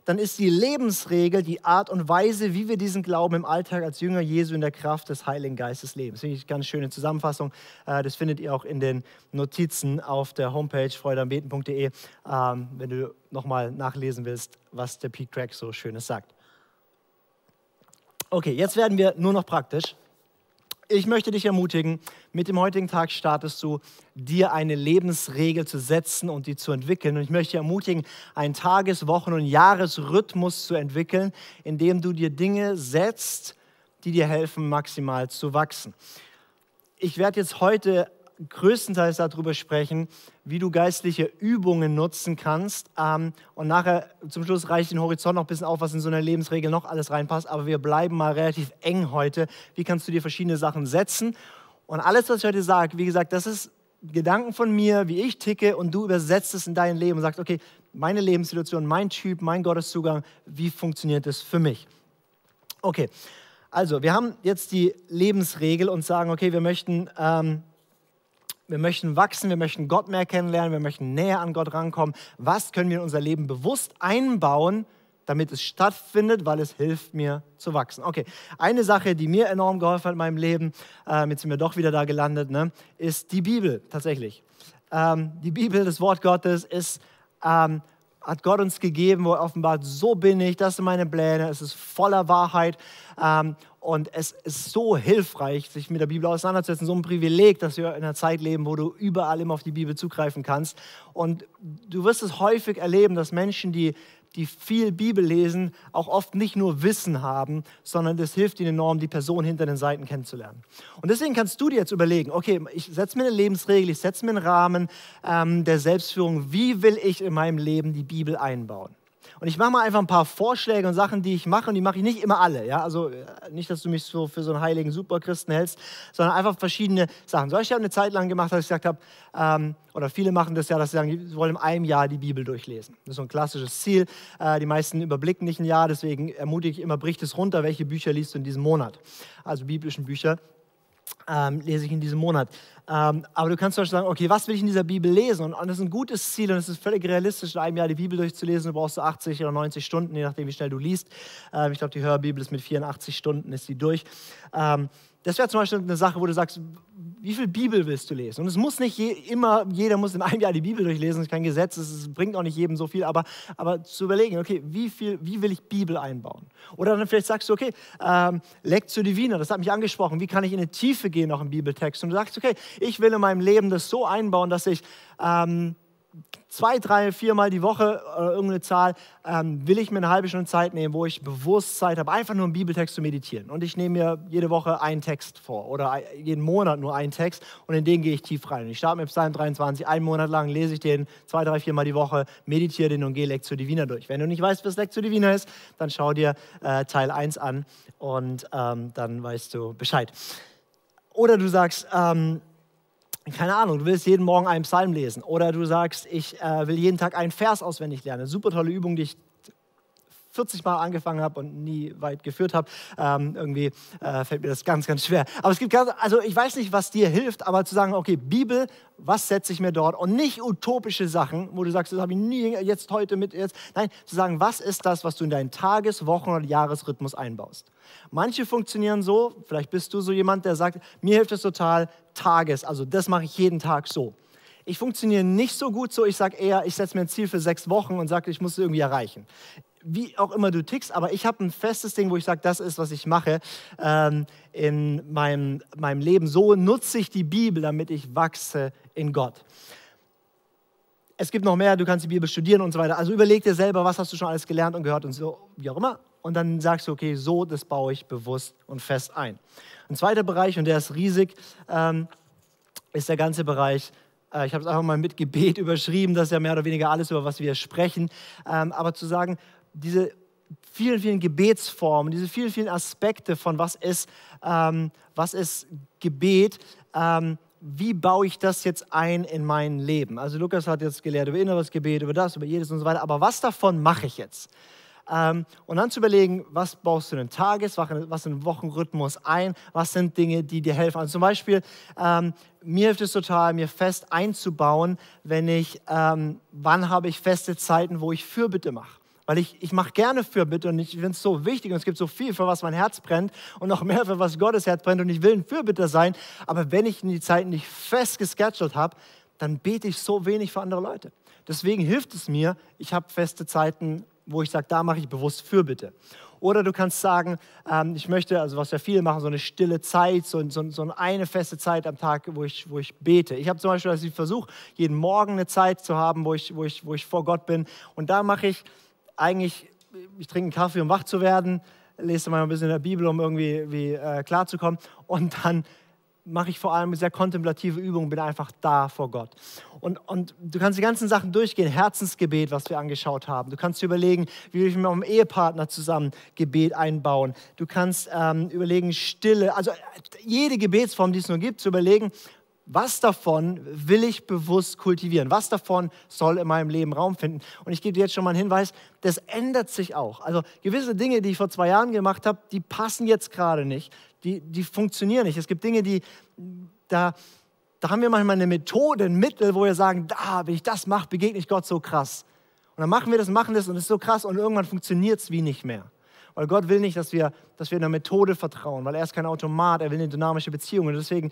dann ist die Lebensregel die Art und Weise, wie wir diesen Glauben im Alltag als Jünger Jesu in der Kraft des Heiligen Geistes leben. Das finde ich eine ganz schöne Zusammenfassung. Äh, das findet ihr auch in den Notizen auf der Homepage freudeambeten.de, ähm, wenn du nochmal nachlesen willst, was der Pete Craig so Schönes sagt. Okay, jetzt werden wir nur noch praktisch ich möchte dich ermutigen, mit dem heutigen Tag startest du, dir eine Lebensregel zu setzen und die zu entwickeln. Und ich möchte dich ermutigen, einen Tages-, Wochen- und Jahresrhythmus zu entwickeln, indem du dir Dinge setzt, die dir helfen, maximal zu wachsen. Ich werde jetzt heute größtenteils darüber sprechen, wie du geistliche Übungen nutzen kannst. Ähm, und nachher zum Schluss reiche ich den Horizont noch ein bisschen auf, was in so einer Lebensregel noch alles reinpasst. Aber wir bleiben mal relativ eng heute. Wie kannst du dir verschiedene Sachen setzen? Und alles, was ich heute sage, wie gesagt, das ist Gedanken von mir, wie ich ticke, und du übersetzt es in dein Leben und sagst, okay, meine Lebenssituation, mein Typ, mein Gotteszugang, wie funktioniert das für mich? Okay, also wir haben jetzt die Lebensregel und sagen, okay, wir möchten ähm, wir möchten wachsen, wir möchten Gott mehr kennenlernen, wir möchten näher an Gott rankommen. Was können wir in unser Leben bewusst einbauen, damit es stattfindet, weil es hilft mir zu wachsen. Okay, eine Sache, die mir enorm geholfen hat in meinem Leben, äh, jetzt sind wir doch wieder da gelandet, ne, ist die Bibel tatsächlich. Ähm, die Bibel, das Wort Gottes, ist, ähm, hat Gott uns gegeben, wo er offenbart, so bin ich, das sind meine Pläne, es ist voller Wahrheit. Ähm, und es ist so hilfreich, sich mit der Bibel auseinanderzusetzen, so ein Privileg, dass wir in einer Zeit leben, wo du überall immer auf die Bibel zugreifen kannst. Und du wirst es häufig erleben, dass Menschen, die, die viel Bibel lesen, auch oft nicht nur Wissen haben, sondern das hilft ihnen enorm, die Person hinter den Seiten kennenzulernen. Und deswegen kannst du dir jetzt überlegen, okay, ich setze mir eine Lebensregel, ich setze mir einen Rahmen ähm, der Selbstführung. Wie will ich in meinem Leben die Bibel einbauen? Und ich mache mal einfach ein paar Vorschläge und Sachen, die ich mache. Und die mache ich nicht immer alle. Ja? Also äh, nicht, dass du mich so für so einen heiligen Superchristen hältst, sondern einfach verschiedene Sachen. So, ich habe eine Zeit lang gemacht, dass ich gesagt habe, ähm, oder viele machen das ja, dass sie sagen, sie wollen in einem Jahr die Bibel durchlesen. Das ist so ein klassisches Ziel. Äh, die meisten überblicken nicht ein Jahr, deswegen ermutige ich immer, bricht es runter, welche Bücher liest du in diesem Monat. Also biblischen Bücher ähm, lese ich in diesem Monat. Ähm, aber du kannst zum Beispiel sagen, okay, was will ich in dieser Bibel lesen? Und, und das ist ein gutes Ziel und es ist völlig realistisch, in einem Jahr die Bibel durchzulesen. Du brauchst so 80 oder 90 Stunden, je nachdem, wie schnell du liest. Ähm, ich glaube, die Hörbibel ist mit 84 Stunden, ist sie durch. Das wäre zum Beispiel eine Sache, wo du sagst, wie viel Bibel willst du lesen? Und es muss nicht je, immer, jeder muss in einem Jahr die Bibel durchlesen, das ist kein Gesetz, es bringt auch nicht jedem so viel, aber, aber zu überlegen, okay, wie, viel, wie will ich Bibel einbauen? Oder dann vielleicht sagst du, okay, ähm, Lectio Divina, das hat mich angesprochen, wie kann ich in die Tiefe gehen noch im Bibeltext? Und du sagst, okay, ich will in meinem Leben das so einbauen, dass ich... Ähm, zwei, drei, viermal die Woche oder irgendeine Zahl, ähm, will ich mir eine halbe Stunde Zeit nehmen, wo ich bewusst Zeit habe, einfach nur einen Bibeltext zu meditieren. Und ich nehme mir jede Woche einen Text vor oder jeden Monat nur einen Text und in den gehe ich tief rein. Ich starte mit Psalm 23, einen Monat lang lese ich den zwei, drei, viermal die Woche, meditiere den und gehe Lectio Divina durch. Wenn du nicht weißt, was Lectio Divina ist, dann schau dir äh, Teil 1 an und ähm, dann weißt du Bescheid. Oder du sagst, ähm, keine Ahnung, du willst jeden Morgen einen Psalm lesen oder du sagst, ich äh, will jeden Tag einen Vers auswendig lernen. Super tolle Übung, die ich 40 Mal angefangen habe und nie weit geführt habe. Ähm, irgendwie äh, fällt mir das ganz, ganz schwer. Aber es gibt ganz, also ich weiß nicht, was dir hilft, aber zu sagen, okay, Bibel, was setze ich mir dort? Und nicht utopische Sachen, wo du sagst, das habe ich nie jetzt heute mit jetzt. Nein, zu sagen, was ist das, was du in deinen Tages-, Wochen- oder Jahresrhythmus einbaust? Manche funktionieren so, vielleicht bist du so jemand, der sagt, mir hilft es total, Tages, also das mache ich jeden Tag so. ich funktioniere nicht so gut so. Ich sage eher, ich setze mir ein Ziel für sechs Wochen und sage, ich muss es irgendwie erreichen. Wie auch immer du tickst, aber ich habe ein festes Ding, wo ich sage, das ist, was ich mache ähm, in meinem, meinem Leben. So nutze ich die Bibel, damit ich wachse in Gott es gibt noch mehr, du kannst die Bibel studieren und so weiter. Also überleg dir selber, was hast du schon alles gelernt und gehört und so, wie auch immer. Und dann sagst du, okay, so, das baue ich bewusst und fest ein. Ein zweiter Bereich, und der ist riesig, ähm, ist der ganze Bereich, äh, ich habe es einfach mal mit Gebet überschrieben, das ist ja mehr oder weniger alles, über was wir sprechen. Ähm, aber zu sagen, diese vielen, vielen Gebetsformen, diese vielen, vielen Aspekte von was ist, ähm, was ist Gebet, ähm, wie baue ich das jetzt ein in mein Leben? Also Lukas hat jetzt gelehrt über inneres Gebet, über das, über jedes und so weiter, aber was davon mache ich jetzt? Ähm, und dann zu überlegen, was baust du in den Tages-, was in den Wochenrhythmus ein, was sind Dinge, die dir helfen. Also zum Beispiel, ähm, mir hilft es total, mir fest einzubauen, wenn ich, ähm, wann habe ich feste Zeiten, wo ich Fürbitte mache weil ich, ich mache gerne Fürbitte und ich finde es so wichtig und es gibt so viel, für was mein Herz brennt und noch mehr, für was Gottes Herz brennt und ich will ein Fürbitter sein, aber wenn ich die Zeiten nicht fest gescheduled habe, dann bete ich so wenig für andere Leute. Deswegen hilft es mir, ich habe feste Zeiten, wo ich sage, da mache ich bewusst Fürbitte. Oder du kannst sagen, ähm, ich möchte, also was ja viele machen, so eine stille Zeit, so, so, so eine feste Zeit am Tag, wo ich, wo ich bete. Ich habe zum Beispiel, dass ich versuche, jeden Morgen eine Zeit zu haben, wo ich, wo, ich, wo ich vor Gott bin. Und da mache ich eigentlich, ich trinke einen Kaffee, um wach zu werden, lese mal ein bisschen in der Bibel, um irgendwie wie, äh, klarzukommen. Und dann mache ich vor allem sehr kontemplative Übungen, bin einfach da vor Gott. Und, und du kannst die ganzen Sachen durchgehen, Herzensgebet, was wir angeschaut haben. Du kannst überlegen, wie wir mit meinem Ehepartner zusammen Gebet einbauen. Du kannst ähm, überlegen, Stille, also jede Gebetsform, die es nur gibt, zu überlegen, was davon will ich bewusst kultivieren? Was davon soll in meinem Leben Raum finden? Und ich gebe dir jetzt schon mal einen Hinweis, das ändert sich auch. Also gewisse Dinge, die ich vor zwei Jahren gemacht habe, die passen jetzt gerade nicht. Die, die funktionieren nicht. Es gibt Dinge, die, da, da haben wir manchmal eine Methode, ein Mittel, wo wir sagen, da, wenn ich das mache, begegne ich Gott so krass. Und dann machen wir das, machen das und es ist so krass und irgendwann funktioniert es wie nicht mehr. Weil Gott will nicht, dass wir, dass wir einer Methode vertrauen, weil er ist kein Automat, er will eine dynamische Beziehung. Und deswegen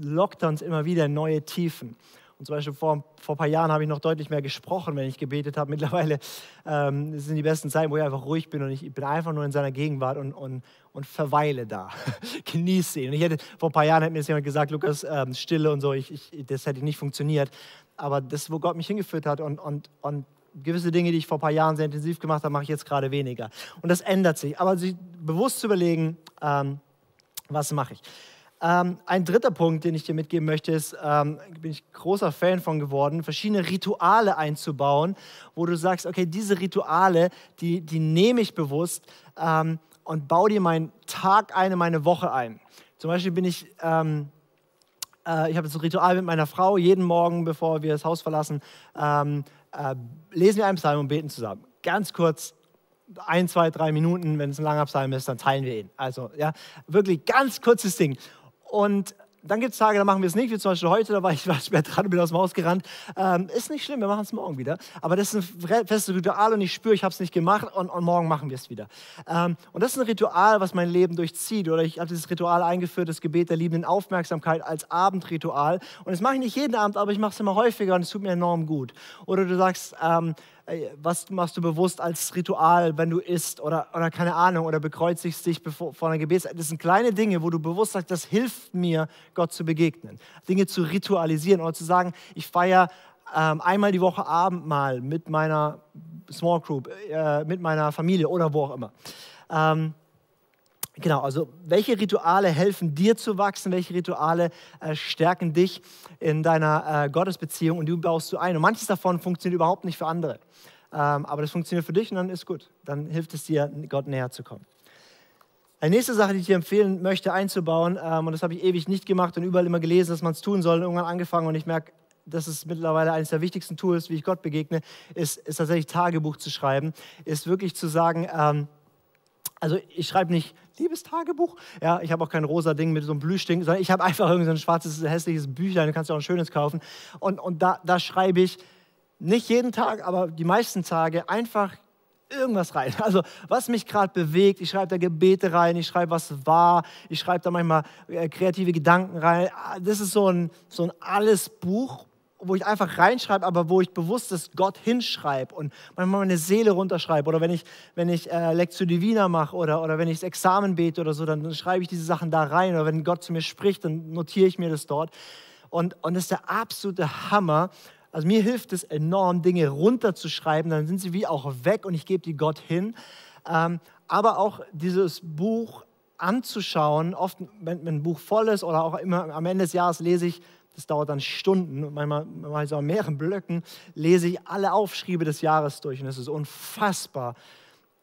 lockt uns immer wieder neue Tiefen. Und zum Beispiel vor, vor ein paar Jahren habe ich noch deutlich mehr gesprochen, wenn ich gebetet habe. Mittlerweile ähm, sind die besten Zeiten, wo ich einfach ruhig bin und ich bin einfach nur in seiner Gegenwart und, und, und verweile da. Genieße ihn. Und ich hätte, vor ein paar Jahren hätte mir jemand gesagt, Lukas, ähm, Stille und so, ich, ich, das hätte nicht funktioniert. Aber das, wo Gott mich hingeführt hat und, und, und gewisse Dinge, die ich vor ein paar Jahren sehr intensiv gemacht habe, mache ich jetzt gerade weniger. Und das ändert sich. Aber sich bewusst zu überlegen, ähm, was mache ich. Ähm, ein dritter Punkt, den ich dir mitgeben möchte, ist, ähm, bin ich großer Fan von geworden, verschiedene Rituale einzubauen, wo du sagst, okay, diese Rituale, die, die nehme ich bewusst ähm, und baue dir meinen Tag eine, meine Woche ein. Zum Beispiel bin ich, ähm, äh, ich habe so ein Ritual mit meiner Frau, jeden Morgen, bevor wir das Haus verlassen, ähm, äh, lesen wir einen Psalm und beten zusammen. Ganz kurz, ein, zwei, drei Minuten, wenn es ein langer Psalm ist, dann teilen wir ihn. Also ja, wirklich ganz kurzes Ding. Und dann gibt es Tage, da machen wir es nicht, wie zum Beispiel heute, da war ich war schwer dran und bin aus dem Haus gerannt. Ähm, ist nicht schlimm, wir machen es morgen wieder. Aber das ist ein festes Ritual und ich spüre, ich habe es nicht gemacht und, und, morgen machen wir es wieder. Ähm, und das ist ein Ritual, was mein Leben durchzieht. Oder ich habe dieses Ritual eingeführt, das Gebet der liebenden Aufmerksamkeit als Abendritual. Und das mache ich nicht jeden Abend, aber ich mache es immer häufiger und es tut mir enorm gut. Oder du sagst, ähm, was machst du bewusst als Ritual, wenn du isst oder, oder keine Ahnung, oder bekreuzigst dich bevor, vor einer Gebets. Das sind kleine Dinge, wo du bewusst sagst, das hilft mir, Gott zu begegnen. Dinge zu ritualisieren oder zu sagen, ich feiere ähm, einmal die Woche Abendmahl mit meiner Small Group, äh, mit meiner Familie oder wo auch immer. Ähm, Genau, also welche Rituale helfen dir zu wachsen, welche Rituale äh, stärken dich in deiner äh, Gottesbeziehung und du baust du ein. Und manches davon funktioniert überhaupt nicht für andere, ähm, aber das funktioniert für dich und dann ist gut. Dann hilft es dir, Gott näher zu kommen. Eine nächste Sache, die ich dir empfehlen möchte einzubauen, ähm, und das habe ich ewig nicht gemacht und überall immer gelesen, dass man es tun soll, und irgendwann angefangen und ich merke, das ist mittlerweile eines der wichtigsten Tools, wie ich Gott begegne, ist, ist tatsächlich Tagebuch zu schreiben, ist wirklich zu sagen, ähm, also ich schreibe nicht liebes Tagebuch. Ja, ich habe auch kein rosa Ding mit so einem Blühstink, sondern ich habe einfach irgendein so schwarzes, hässliches Büchlein, du kannst ja auch ein schönes kaufen. Und, und da, da schreibe ich nicht jeden Tag, aber die meisten Tage einfach irgendwas rein. Also was mich gerade bewegt, ich schreibe da Gebete rein, ich schreibe was war, ich schreibe da manchmal äh, kreative Gedanken rein. Ah, das ist so ein, so ein alles Buch wo ich einfach reinschreibe, aber wo ich bewusst das Gott hinschreibe und manchmal meine Seele runterschreibe. Oder wenn ich, wenn ich äh, Lectio Divina mache oder, oder wenn ich das Examen bete oder so, dann, dann schreibe ich diese Sachen da rein. Oder wenn Gott zu mir spricht, dann notiere ich mir das dort. Und, und das ist der absolute Hammer. Also mir hilft es enorm, Dinge runterzuschreiben, dann sind sie wie auch weg und ich gebe die Gott hin. Ähm, aber auch dieses Buch anzuschauen, oft, wenn, wenn ein Buch voll ist oder auch immer am Ende des Jahres lese ich, das dauert dann Stunden und manchmal, manchmal so an mehreren Blöcken, lese ich alle Aufschriebe des Jahres durch und es ist unfassbar,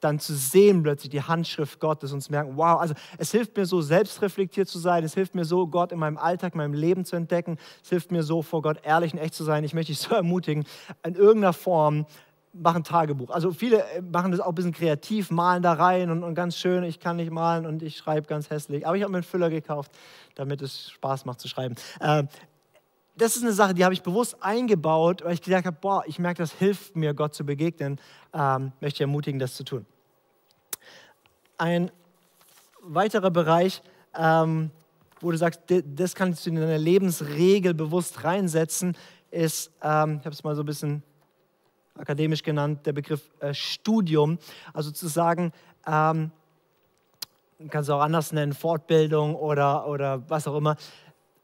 dann zu sehen plötzlich die Handschrift Gottes und zu merken, wow, also es hilft mir so, selbstreflektiert zu sein, es hilft mir so, Gott in meinem Alltag, in meinem Leben zu entdecken, es hilft mir so, vor Gott ehrlich und echt zu sein. Ich möchte dich so ermutigen, in irgendeiner Form mach ein Tagebuch. Also viele äh, machen das auch ein bisschen kreativ, malen da rein und, und ganz schön, ich kann nicht malen und ich schreibe ganz hässlich. Aber ich habe mir einen Füller gekauft, damit es Spaß macht zu schreiben. Äh, das ist eine Sache, die habe ich bewusst eingebaut, weil ich gesagt habe, boah, ich merke, das hilft mir, Gott zu begegnen. Ähm, möchte ermutigen, das zu tun. Ein weiterer Bereich, ähm, wo du sagst, das kannst du in deine Lebensregel bewusst reinsetzen, ist, ähm, ich habe es mal so ein bisschen akademisch genannt, der Begriff äh, Studium. Also zu sagen, ähm, kannst du auch anders nennen, Fortbildung oder, oder was auch immer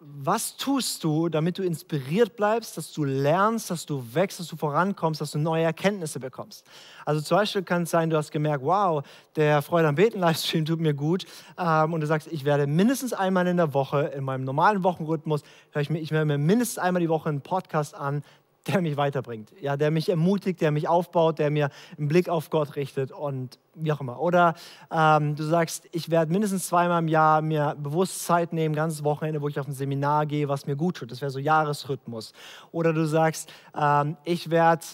was tust du, damit du inspiriert bleibst, dass du lernst, dass du wächst, dass du vorankommst, dass du neue Erkenntnisse bekommst? Also zum Beispiel kann es sein, du hast gemerkt, wow, der Freude am Beten Livestream tut mir gut ähm, und du sagst, ich werde mindestens einmal in der Woche in meinem normalen Wochenrhythmus, höre ich, mir, ich höre mir mindestens einmal die Woche einen Podcast an, der mich weiterbringt, ja, der mich ermutigt, der mich aufbaut, der mir einen Blick auf Gott richtet und wie auch immer. Oder ähm, du sagst, ich werde mindestens zweimal im Jahr mir bewusst Zeit nehmen, ganzes Wochenende, wo ich auf ein Seminar gehe, was mir gut tut. Das wäre so Jahresrhythmus. Oder du sagst, ähm, ich werde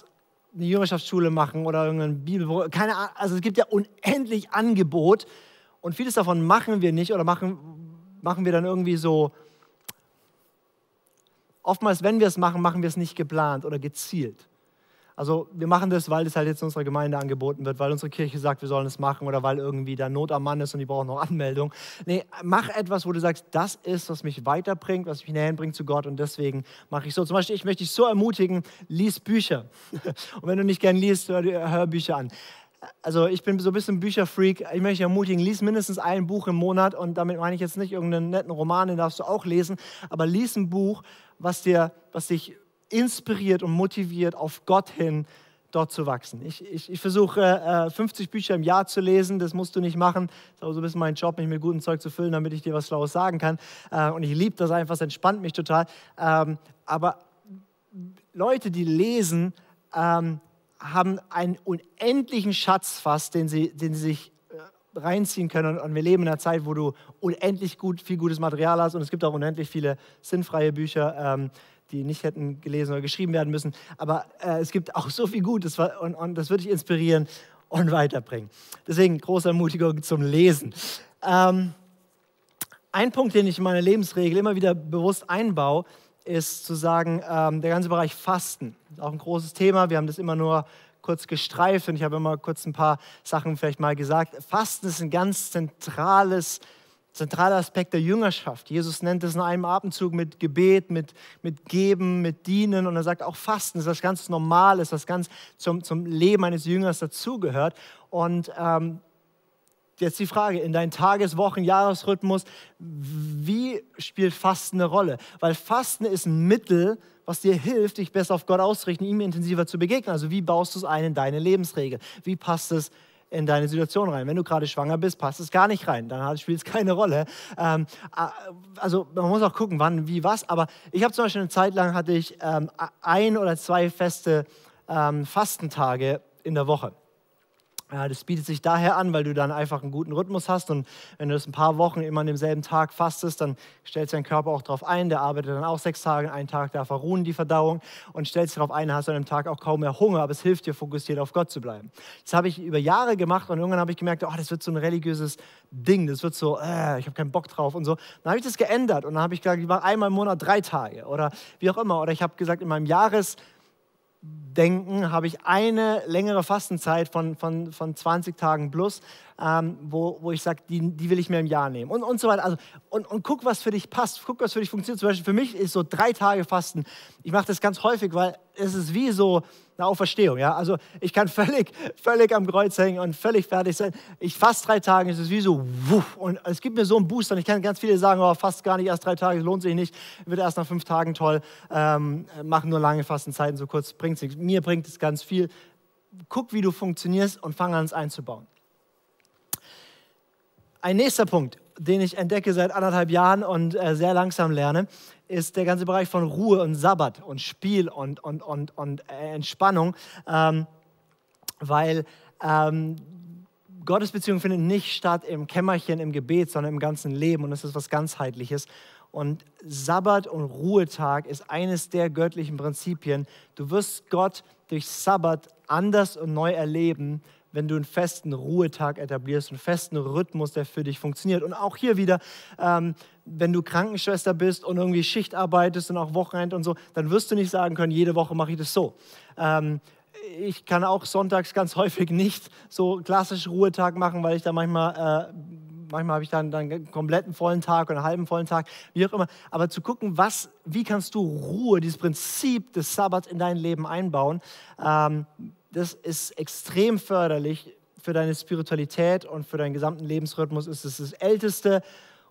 eine Jüngerschaftsschule machen oder irgendein Bibel, keine Ahnung. Also es gibt ja unendlich Angebot und vieles davon machen wir nicht oder machen, machen wir dann irgendwie so oftmals, wenn wir es machen, machen wir es nicht geplant oder gezielt. Also wir machen das, weil es halt jetzt in unserer Gemeinde angeboten wird, weil unsere Kirche sagt, wir sollen es machen oder weil irgendwie da Not am Mann ist und die brauchen noch Anmeldung. Nee, mach etwas, wo du sagst, das ist, was mich weiterbringt, was mich näher bringt zu Gott und deswegen mache ich so. Zum Beispiel, ich möchte dich so ermutigen, lies Bücher. Und wenn du nicht gern liest, hör, hör Bücher an also ich bin so ein bisschen Bücherfreak. Ich möchte dich ermutigen, lies mindestens ein Buch im Monat und damit meine ich jetzt nicht irgendeinen netten Roman, den darfst du auch lesen, aber lies ein Buch, was, dir, was dich inspiriert und motiviert, auf Gott hin dort zu wachsen. Ich, ich, ich versuche äh, 50 Bücher im Jahr zu lesen, das musst du nicht machen. Das ist aber so ein bisschen mein Job, mich mit gutem Zeug zu füllen, damit ich dir was Schlaues sagen kann. Äh, und ich liebe das einfach, es entspannt mich total. Ähm, aber Leute, die lesen, ähm, haben einen unendlichen Schatz fast, den sie, den sie sich äh, reinziehen können. Und wir leben in einer Zeit, wo du unendlich gut, viel gutes Material hast und es gibt auch unendlich viele sinnfreie Bücher, ähm, die nicht hätten gelesen oder geschrieben werden müssen. Aber äh, es gibt auch so viel Gutes und, und das wird dich inspirieren und weiterbringen. Deswegen große Ermutigung zum Lesen. Ähm, ein Punkt, den ich in meine Lebensregel immer wieder bewusst einbaue, ist zu sagen, ähm, der ganze Bereich Fasten. Auch ein großes Thema. Wir haben das immer nur kurz gestreift und ich habe immer kurz ein paar Sachen vielleicht mal gesagt. Fasten ist ein ganz zentrales, zentraler Aspekt der Jüngerschaft. Jesus nennt es in einem Atemzug mit Gebet, mit, mit Geben, mit Dienen und er sagt auch Fasten ist was ganz Normales, was ganz zum, zum Leben eines Jüngers dazugehört. Und ähm, jetzt die Frage, in deinen Tages-, Wochen-, Jahresrhythmus, wie spielt Fasten eine Rolle? Weil Fasten ist ein Mittel, was dir hilft, dich besser auf Gott auszurichten, ihm intensiver zu begegnen. Also wie baust du es ein in deine Lebensregel? Wie passt es in deine Situation rein? Wenn du gerade schwanger bist, passt es gar nicht rein. Dann spielt es keine Rolle. Ähm, also man muss auch gucken, wann, wie, was. Aber ich habe zum Beispiel eine Zeit lang hatte ich ähm, ein oder zwei feste ähm, Fastentage in der Woche. Ja, das bietet sich daher an, weil du dann einfach einen guten Rhythmus hast und wenn du das ein paar Wochen immer an demselben Tag fastest, dann stellst dein Körper auch darauf ein, der arbeitet dann auch sechs Tage, einen Tag darf er ruhen, die Verdauung und stellst darauf ein, hast du an dem Tag auch kaum mehr Hunger, aber es hilft dir, fokussiert auf Gott zu bleiben. Das habe ich über Jahre gemacht und irgendwann habe ich gemerkt, oh, das wird so ein religiöses Ding, das wird so, äh, ich habe keinen Bock drauf und so. Dann habe ich das geändert und dann habe ich gesagt, ich mache einmal im Monat drei Tage oder wie auch immer oder ich habe gesagt, in meinem Jahres denken, habe ich eine längere Fastenzeit von, von, von 20 Tagen plus, ähm, wo, wo ich sage, die, die will ich mir im Jahr nehmen und, und so weiter. Also, und, und guck, was für dich passt, guck, was für dich funktioniert. Zum Beispiel für mich ist so drei Tage Fasten, ich mache das ganz häufig, weil es ist wie so eine Auferstehung. Ja? Also ich kann völlig, völlig am Kreuz hängen und völlig fertig sein. Ich faste drei Tage, es ist wie so, wuff, und es gibt mir so einen Boost. Und ich kann ganz viele sagen, oh, fast gar nicht erst drei Tage, lohnt sich nicht, wird erst nach fünf Tagen toll, ähm, machen nur lange Fastenzeiten, so kurz bringt es nichts. Mir bringt es ganz viel. Guck, wie du funktionierst und fang an, es einzubauen. Ein nächster Punkt, den ich entdecke seit anderthalb Jahren und äh, sehr langsam lerne, ist der ganze Bereich von Ruhe und Sabbat und Spiel und, und, und, und äh, Entspannung, ähm, weil ähm, Gottesbeziehung findet nicht statt im Kämmerchen, im Gebet, sondern im ganzen Leben und es ist was ganzheitliches. Und Sabbat und Ruhetag ist eines der göttlichen Prinzipien. Du wirst Gott durch Sabbat anders und neu erleben, wenn du einen festen Ruhetag etablierst, einen festen Rhythmus, der für dich funktioniert. Und auch hier wieder, ähm, wenn du Krankenschwester bist und irgendwie Schicht arbeitest und auch Wochenende und so, dann wirst du nicht sagen können, jede Woche mache ich das so. Ähm, ich kann auch sonntags ganz häufig nicht so klassisch Ruhetag machen, weil ich da manchmal, äh, manchmal habe ich dann, dann einen kompletten vollen Tag oder einen halben vollen Tag, wie auch immer. Aber zu gucken, was, wie kannst du Ruhe, dieses Prinzip des Sabbats in dein Leben einbauen, ähm, das ist extrem förderlich für deine Spiritualität und für deinen gesamten Lebensrhythmus. Es ist das älteste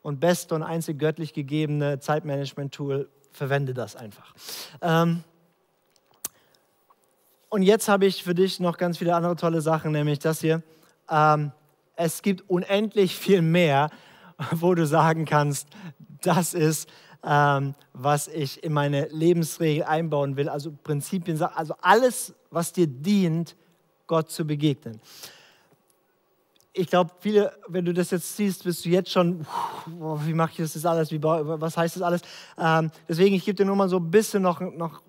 und beste und einzig göttlich gegebene Zeitmanagement-Tool. Verwende das einfach. Ähm und jetzt habe ich für dich noch ganz viele andere tolle Sachen, nämlich das hier. Ähm, es gibt unendlich viel mehr, wo du sagen kannst, das ist, ähm, was ich in meine Lebensregel einbauen will. Also Prinzipien, also alles, was dir dient, Gott zu begegnen. Ich glaube, viele, wenn du das jetzt siehst, bist du jetzt schon, wie mache ich das alles, wie, was heißt das alles? Ähm, deswegen, ich gebe dir nur mal so ein bisschen noch, noch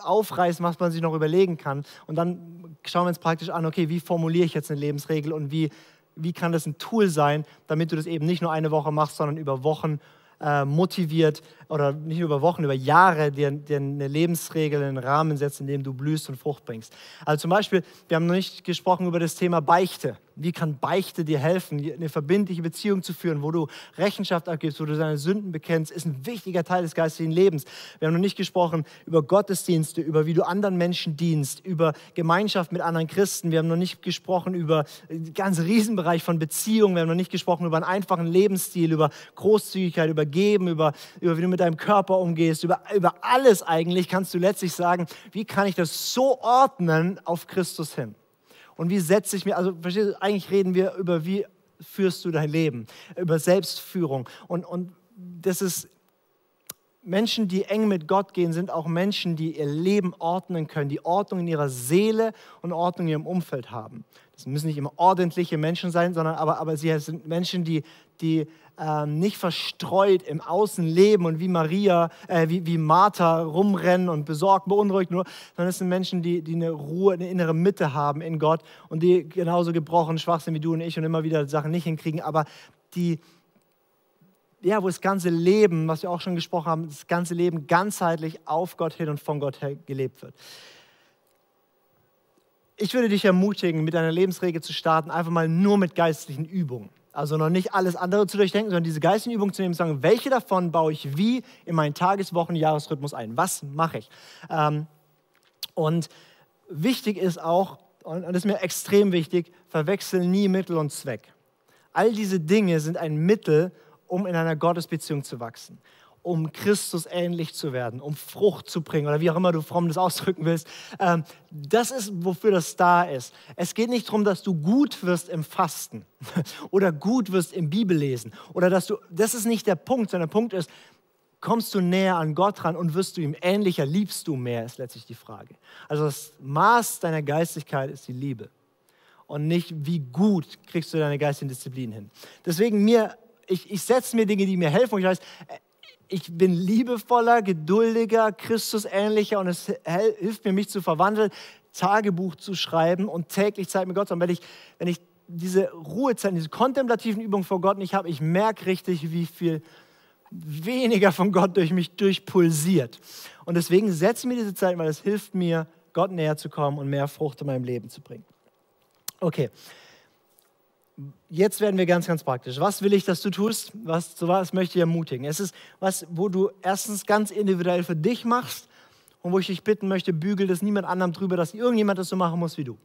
aufreißen, was man sich noch überlegen kann. Und dann schauen wir uns praktisch an, okay, wie formuliere ich jetzt eine Lebensregel und wie, wie kann das ein Tool sein, damit du das eben nicht nur eine Woche machst, sondern über Wochen äh, motiviert oder nicht über Wochen, über Jahre dir, dir eine Lebensregel, einen Rahmen setzt, in dem du blühst und Frucht bringst. Also zum Beispiel, wir haben noch nicht gesprochen über das Thema Beichte. Wie kann Beichte dir helfen, eine verbindliche Beziehung zu führen, wo du Rechenschaft abgibst, wo du deine Sünden bekennst, ist ein wichtiger Teil des geistigen Lebens. Wir haben noch nicht gesprochen über Gottesdienste, über wie du anderen Menschen dienst, über Gemeinschaft mit anderen Christen. Wir haben noch nicht gesprochen über den ganzen Riesenbereich von Beziehungen. Wir haben noch nicht gesprochen über einen einfachen Lebensstil, über Großzügigkeit, über Geben, über, über wie du mit deinem Körper umgehst, über, über alles eigentlich kannst du letztlich sagen, wie kann ich das so ordnen auf Christus hin? Und wie setze ich mir, also verstehst du, eigentlich reden wir über, wie führst du dein Leben, über Selbstführung. Und, und das ist, Menschen, die eng mit Gott gehen, sind auch Menschen, die ihr Leben ordnen können, die Ordnung in ihrer Seele und Ordnung in ihrem Umfeld haben. Das müssen nicht immer ordentliche Menschen sein, sondern aber, aber sie sind Menschen, die, die ähm, nicht verstreut im Außen leben und wie Maria, äh, wie, wie Martha rumrennen und besorgt, beunruhigt nur, sondern es sind Menschen, die, die eine Ruhe, eine innere Mitte haben in Gott und die genauso gebrochen, schwach sind wie du und ich und immer wieder Sachen nicht hinkriegen, aber die, ja, wo das ganze Leben, was wir auch schon gesprochen haben, das ganze Leben ganzheitlich auf Gott hin und von Gott her gelebt wird. Ich würde dich ermutigen, mit deiner Lebensregel zu starten, einfach mal nur mit geistlichen Übungen. Also noch nicht alles andere zu durchdenken, sondern diese geistigen Übungen zu nehmen und zu sagen, welche davon baue ich wie in meinen Tages-, Wochen-, Jahresrhythmus ein? Was mache ich? Ähm, und wichtig ist auch, und das ist mir extrem wichtig, verwechsel nie Mittel und Zweck. All diese Dinge sind ein Mittel, um in einer Gottesbeziehung zu wachsen um Christus ähnlich zu werden, um Frucht zu bringen oder wie auch immer du fromm das ausdrücken willst. Ähm, das ist, wofür das da ist. Es geht nicht darum, dass du gut wirst im Fasten oder gut wirst im Bibellesen oder dass du, das ist nicht der Punkt, sondern der Punkt ist, kommst du näher an Gott ran und wirst du ihm ähnlicher, liebst du mehr, ist letztlich die Frage. Also das Maß deiner Geistigkeit ist die Liebe und nicht, wie gut kriegst du deine geistigen Disziplinen hin. Deswegen mir, ich, ich setze mir Dinge, die mir helfen und ich weiß, ich bin liebevoller, geduldiger, Christusähnlicher und es hilft mir, mich zu verwandeln, Tagebuch zu schreiben und täglich Zeit mit Gott zu haben. Wenn ich, wenn ich diese Ruhezeit, diese kontemplativen Übungen vor Gott nicht habe, ich merke richtig, wie viel weniger von Gott durch mich durchpulsiert. Und deswegen setze mir diese Zeit, weil es hilft mir, Gott näher zu kommen und mehr Frucht in meinem Leben zu bringen. Okay. Jetzt werden wir ganz, ganz praktisch. Was will ich, dass du tust? Was, so was möchte ich ermutigen? Es ist was, wo du erstens ganz individuell für dich machst und wo ich dich bitten möchte, bügel das niemand anderem drüber, dass irgendjemand das so machen muss wie du.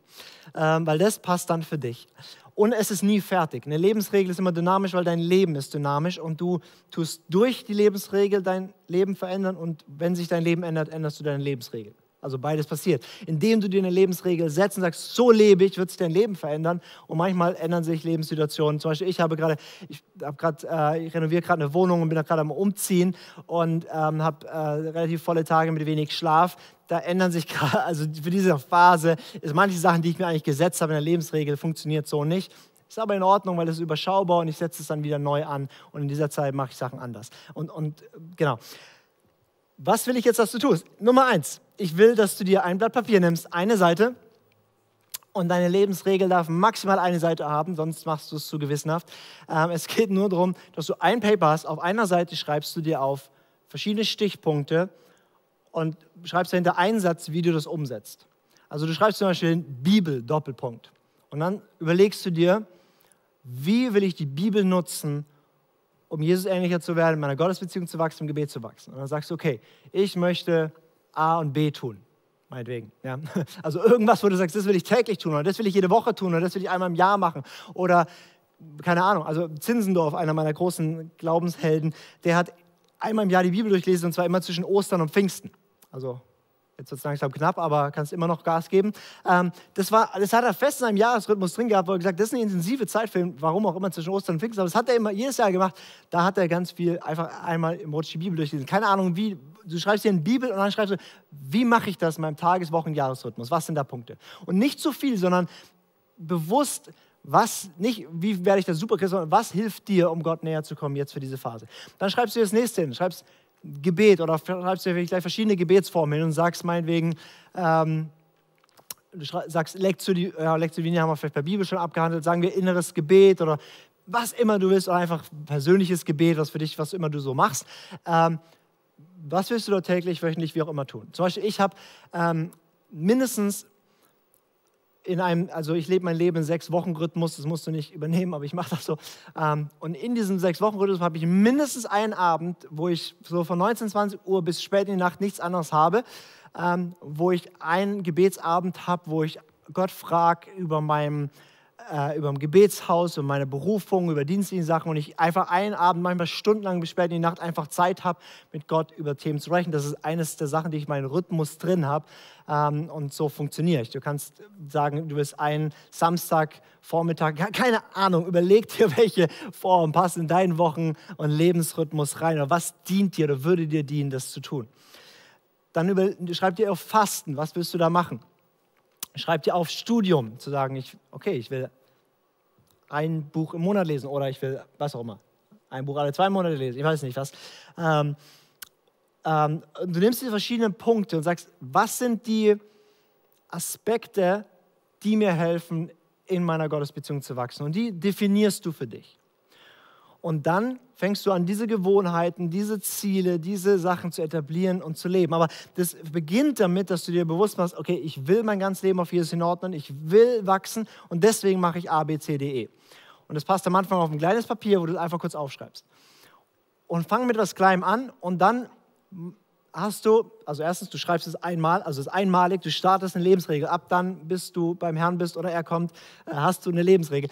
Ähm, weil das passt dann für dich. Und es ist nie fertig. Eine Lebensregel ist immer dynamisch, weil dein Leben ist dynamisch und du tust durch die Lebensregel dein Leben verändern und wenn sich dein Leben ändert, änderst du deine Lebensregel. Also beides passiert. Indem du dir eine Lebensregel setzt und sagst, so lebe ich, wird sich dein Leben verändern. Und manchmal ändern sich Lebenssituationen. Zum Beispiel, ich habe gerade, ich habe gerade, äh, ich renoviere gerade eine Wohnung und bin gerade am Umziehen und ähm, habe äh, relativ volle Tage mit wenig Schlaf. Da ändern sich gerade, also für diese Phase, ist manche Sachen, die ich mir eigentlich gesetzt habe in der Lebensregel, funktioniert so nicht. Ist aber in Ordnung, weil es ist überschaubar und ich setze es dann wieder neu an und in dieser Zeit mache ich Sachen anders. Und, und genau. Was will ich jetzt, dass du tust? Nummer eins, ich will, dass du dir ein Blatt Papier nimmst, eine Seite, und deine Lebensregel darf maximal eine Seite haben, sonst machst du es zu gewissenhaft. Ähm, es geht nur darum, dass du ein Paper hast. Auf einer Seite schreibst du dir auf verschiedene Stichpunkte und schreibst dahinter einen Satz, wie du das umsetzt. Also du schreibst zum Beispiel Bibel, Doppelpunkt. Und dann überlegst du dir, wie will ich die Bibel nutzen, um Jesus ähnlicher zu werden, in meiner Gottesbeziehung zu wachsen, im Gebet zu wachsen. Und dann sagst du, okay, ich möchte A und B tun, meinetwegen. Ja? Also irgendwas, wo du sagst, das will ich täglich tun oder das will ich jede Woche tun oder das will ich einmal im Jahr machen. Oder keine Ahnung, also Zinsendorf, einer meiner großen Glaubenshelden, der hat einmal im Jahr die Bibel durchlesen und zwar immer zwischen Ostern und Pfingsten. Also jetzt wird es langsam knapp, aber kannst immer noch Gas geben. Ähm, das, war, das hat er fest in seinem Jahresrhythmus drin gehabt, wo er gesagt das ist eine intensive Zeit für ihn, warum auch immer zwischen Ostern und Pfingsten. Aber das hat er immer jedes Jahr gemacht. Da hat er ganz viel einfach einmal im Rutsch die Bibel durchlesen. Keine Ahnung, wie. Du schreibst dir eine Bibel und dann schreibst du, wie mache ich das in meinem Tages-, Wochen-, Jahresrhythmus? Was sind da Punkte? Und nicht zu viel, sondern bewusst was, nicht, wie werde ich der Superchrist, sondern was hilft dir, um Gott näher zu kommen jetzt für diese Phase? Dann schreibst du das nächste hin, schreibst Gebet oder schreibst dir gleich verschiedene Gebetsformen hin und sagst meinetwegen, ähm, du sagst Lektion, die, ja, Lektion die haben wir vielleicht bei Bibel schon abgehandelt, sagen wir inneres Gebet oder was immer du willst oder einfach persönliches Gebet, was für dich, was immer du so machst. Ähm, was willst du dort täglich, wöchentlich, wie auch immer tun? Zum Beispiel, ich habe ähm, mindestens in einem, also ich lebe mein Leben in sechs Wochen Rhythmus, das musst du nicht übernehmen, aber ich mache das so. Ähm, und in diesem sechs Wochen Rhythmus habe ich mindestens einen Abend, wo ich so von 19, 20 Uhr bis spät in die Nacht nichts anderes habe, ähm, wo ich einen Gebetsabend habe, wo ich Gott frage über meinem äh, über dem Gebetshaus, über meine Berufung, über dienstliche Sachen und ich einfach einen Abend, manchmal stundenlang bis spät in die Nacht einfach Zeit habe, mit Gott über Themen zu sprechen. Das ist eines der Sachen, die ich meinen Rhythmus drin habe ähm, und so funktioniere ich. Du kannst sagen, du bist ein Samstagvormittag, keine Ahnung, überleg dir, welche Form passt in deinen Wochen und Lebensrhythmus rein oder was dient dir oder würde dir dienen, das zu tun. Dann über, schreib dir auf Fasten, was willst du da machen? Schreib dir auf Studium, zu sagen, ich, okay, ich will ein Buch im Monat lesen oder ich will, was auch immer, ein Buch alle zwei Monate lesen, ich weiß nicht was. Ähm, ähm, du nimmst die verschiedenen Punkte und sagst, was sind die Aspekte, die mir helfen, in meiner Gottesbeziehung zu wachsen. Und die definierst du für dich. Und dann fängst du an, diese Gewohnheiten, diese Ziele, diese Sachen zu etablieren und zu leben. Aber das beginnt damit, dass du dir bewusst machst, okay, ich will mein ganzes Leben auf Jesus hinordnen, ich will wachsen und deswegen mache ich A, B, C, D, E. Und das passt am Anfang auf ein kleines Papier, wo du es einfach kurz aufschreibst. Und fang mit etwas Kleinem an und dann hast du, also erstens, du schreibst es einmal, also es ist einmalig, du startest eine Lebensregel. Ab dann, bis du beim Herrn bist oder er kommt, äh, hast du eine Lebensregel.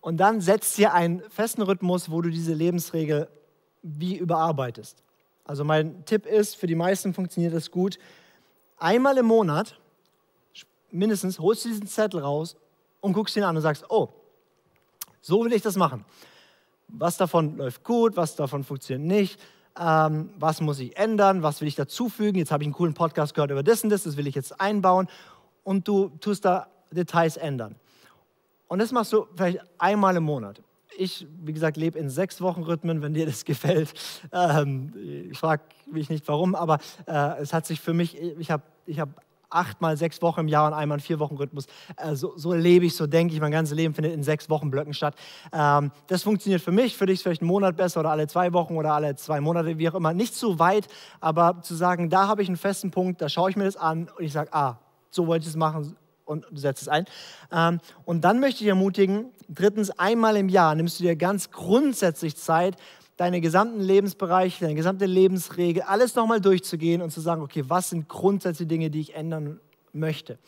Und dann setzt dir einen festen Rhythmus, wo du diese Lebensregel wie überarbeitest. Also mein Tipp ist, für die meisten funktioniert das gut. Einmal im Monat, mindestens, holst du diesen Zettel raus und guckst ihn an und sagst, oh, so will ich das machen. Was davon läuft gut, was davon funktioniert nicht, ähm, was muss ich ändern, was will ich dazufügen. Jetzt habe ich einen coolen Podcast gehört über das und das, das will ich jetzt einbauen. Und du tust da Details ändern. Und das machst du vielleicht einmal im Monat. Ich, wie gesagt, lebe in sechs Wochen Rhythmen, wenn dir das gefällt. Ähm, ich frage mich nicht warum, aber äh, es hat sich für mich, ich habe ich hab achtmal sechs Wochen im Jahr und einmal in vier Wochen Rhythmus. Äh, so, so, lebe ich, so denke ich. Mein ganzes Leben findet in sechs Wochen Blöcken statt. Ähm, das funktioniert für mich, für dich vielleicht einen Monat besser oder alle zwei Wochen oder alle zwei Monate, wie auch immer. Nicht zu weit, aber zu sagen, da habe ich einen festen Punkt, da schaue ich mir das an und ich sage, ah, so wollte ich es machen und du setzt es ein. Ähm, und dann möchte ich ermutigen, drittens, einmal im Jahr nimmst du dir ganz grundsätzlich Zeit, deine gesamten Lebensbereiche, deine gesamte Lebensregel, alles nochmal durchzugehen und zu sagen, okay, was sind grundsätzliche Dinge, die ich ändern möchte.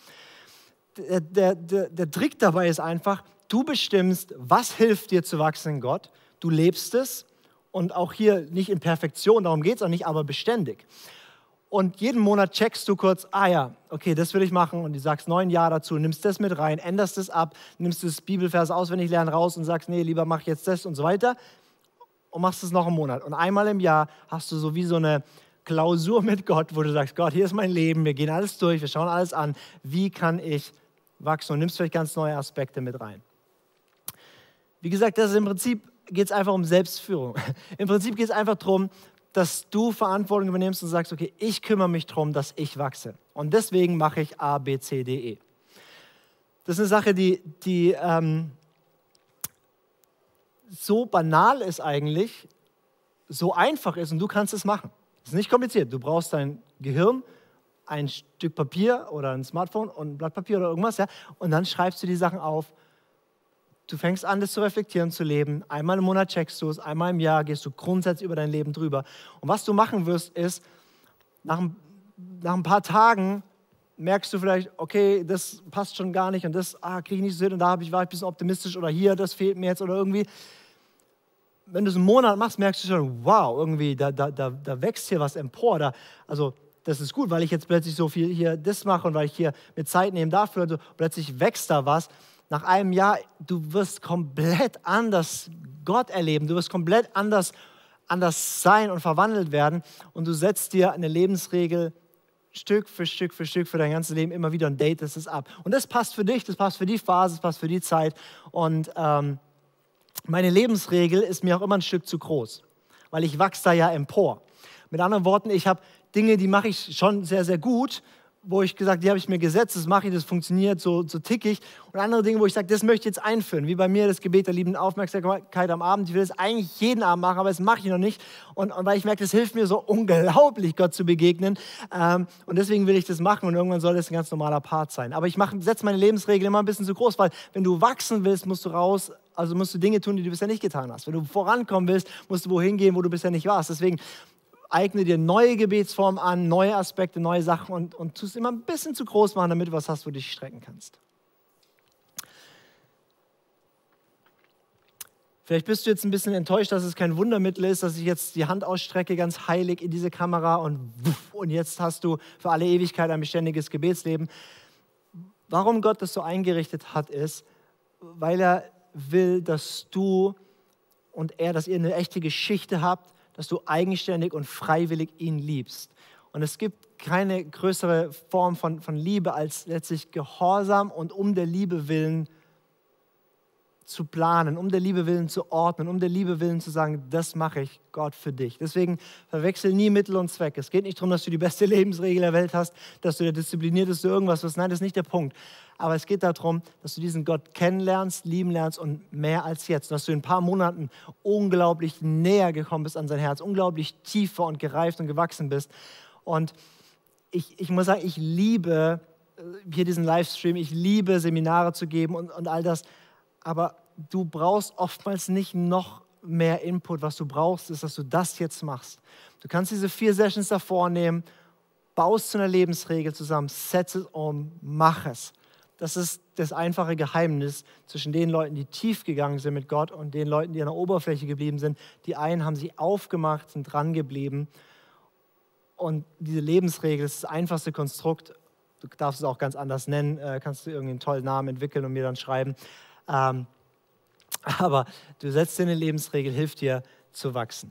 Der, der, der, der Trick dabei ist einfach, du bestimmst, was hilft dir zu wachsen in Gott, du lebst es und auch hier nicht in Perfektion, darum geht es auch nicht, aber beständig. Und jeden Monat checkst du kurz, ah ja, okay, das will ich machen und du sagst neun Ja dazu, nimmst das mit rein, änderst es ab, nimmst das Bibelvers auswendig lernen raus und sagst, nee, lieber mach jetzt das und so weiter und machst es noch einen Monat. Und einmal im Jahr hast du so wie so eine Klausur mit Gott, wo du sagst, Gott, hier ist mein Leben, wir gehen alles durch, wir schauen alles an, wie kann ich wachsen und nimmst vielleicht ganz neue Aspekte mit rein. Wie gesagt, das ist im Prinzip geht es einfach um Selbstführung. Im Prinzip geht es einfach darum, dass du Verantwortung übernimmst und sagst, okay, ich kümmere mich darum, dass ich wachse. Und deswegen mache ich A, B, C, D, E. Das ist eine Sache, die, die ähm, so banal ist eigentlich, so einfach ist und du kannst es machen. Es ist nicht kompliziert. Du brauchst dein Gehirn, ein Stück Papier oder ein Smartphone und ein Blatt Papier oder irgendwas, ja, und dann schreibst du die Sachen auf Du fängst an, das zu reflektieren, zu leben. Einmal im Monat checkst du es, einmal im Jahr gehst du grundsätzlich über dein Leben drüber. Und was du machen wirst, ist, nach, nach ein paar Tagen merkst du vielleicht, okay, das passt schon gar nicht und das ah, kriege ich nicht so hin und da war ich ein bisschen optimistisch oder hier, das fehlt mir jetzt oder irgendwie. Wenn du es einen Monat machst, merkst du schon, wow, irgendwie, da, da, da, da wächst hier was empor. Da, also das ist gut, weil ich jetzt plötzlich so viel hier das mache und weil ich hier mit Zeit nehme dafür und plötzlich wächst da was nach einem Jahr, du wirst komplett anders Gott erleben, du wirst komplett anders, anders sein und verwandelt werden und du setzt dir eine Lebensregel Stück für Stück für Stück für dein ganzes Leben immer wieder und datest es ab. Und das passt für dich, das passt für die Phase, das passt für die Zeit. Und ähm, meine Lebensregel ist mir auch immer ein Stück zu groß, weil ich wachse da ja empor. Mit anderen Worten, ich habe Dinge, die mache ich schon sehr, sehr gut wo ich gesagt, die habe ich mir gesetzt, das mache ich, das funktioniert, so, so tick ich. Und andere Dinge, wo ich sage, das möchte ich jetzt einführen. Wie bei mir das Gebet der liebenden Aufmerksamkeit am Abend. Ich will das eigentlich jeden Abend machen, aber das mache ich noch nicht. Und, und weil ich merke, das hilft mir so unglaublich, Gott zu begegnen. Ähm, und deswegen will ich das machen und irgendwann soll das ein ganz normaler Part sein. Aber ich setze meine Lebensregeln immer ein bisschen zu groß, weil wenn du wachsen willst, musst du raus also musst du Dinge tun, die du bisher nicht getan hast. Wenn du vorankommen willst, musst du wohin gehen, wo du bisher nicht warst. Deswegen eigne dir neue Gebetsformen an, neue Aspekte, neue Sachen und, und tu immer ein bisschen zu groß machen, damit du was hast, wo du dich strecken kannst. Vielleicht bist du jetzt ein bisschen enttäuscht, dass es kein Wundermittel ist, dass ich jetzt die Hand ausstrecke, ganz heilig in diese Kamera und, und jetzt hast du für alle Ewigkeit ein beständiges Gebetsleben. Warum Gott das so eingerichtet hat, ist, weil er will, dass du und er, dass ihr eine echte Geschichte habt, dass du eigenständig und freiwillig ihn liebst. Und es gibt keine größere Form von, von Liebe als letztlich Gehorsam und um der Liebe willen zu planen, um der Liebe willen zu ordnen, um der Liebe willen zu sagen, das mache ich Gott für dich. Deswegen verwechsel nie Mittel und Zweck. Es geht nicht darum, dass du die beste Lebensregel der Welt hast, dass du der disziplinierteste irgendwas bist. Nein, das ist nicht der Punkt. Aber es geht darum, dass du diesen Gott kennenlernst, lieben lernst und mehr als jetzt. Dass du in ein paar Monaten unglaublich näher gekommen bist an sein Herz, unglaublich tiefer und gereift und gewachsen bist. Und ich, ich muss sagen, ich liebe äh, hier diesen Livestream, ich liebe Seminare zu geben und, und all das aber du brauchst oftmals nicht noch mehr Input. Was du brauchst, ist, dass du das jetzt machst. Du kannst diese vier Sessions davor nehmen, baust zu einer Lebensregel zusammen, setz es um, mach es. Das ist das einfache Geheimnis zwischen den Leuten, die tief gegangen sind mit Gott und den Leuten, die an der Oberfläche geblieben sind. Die einen haben sie aufgemacht, sind dran geblieben. Und diese Lebensregel ist das einfachste Konstrukt. Du darfst es auch ganz anders nennen, äh, kannst du irgendwie einen tollen Namen entwickeln und mir dann schreiben. Ähm, aber du setzt dir eine Lebensregel, hilft dir zu wachsen.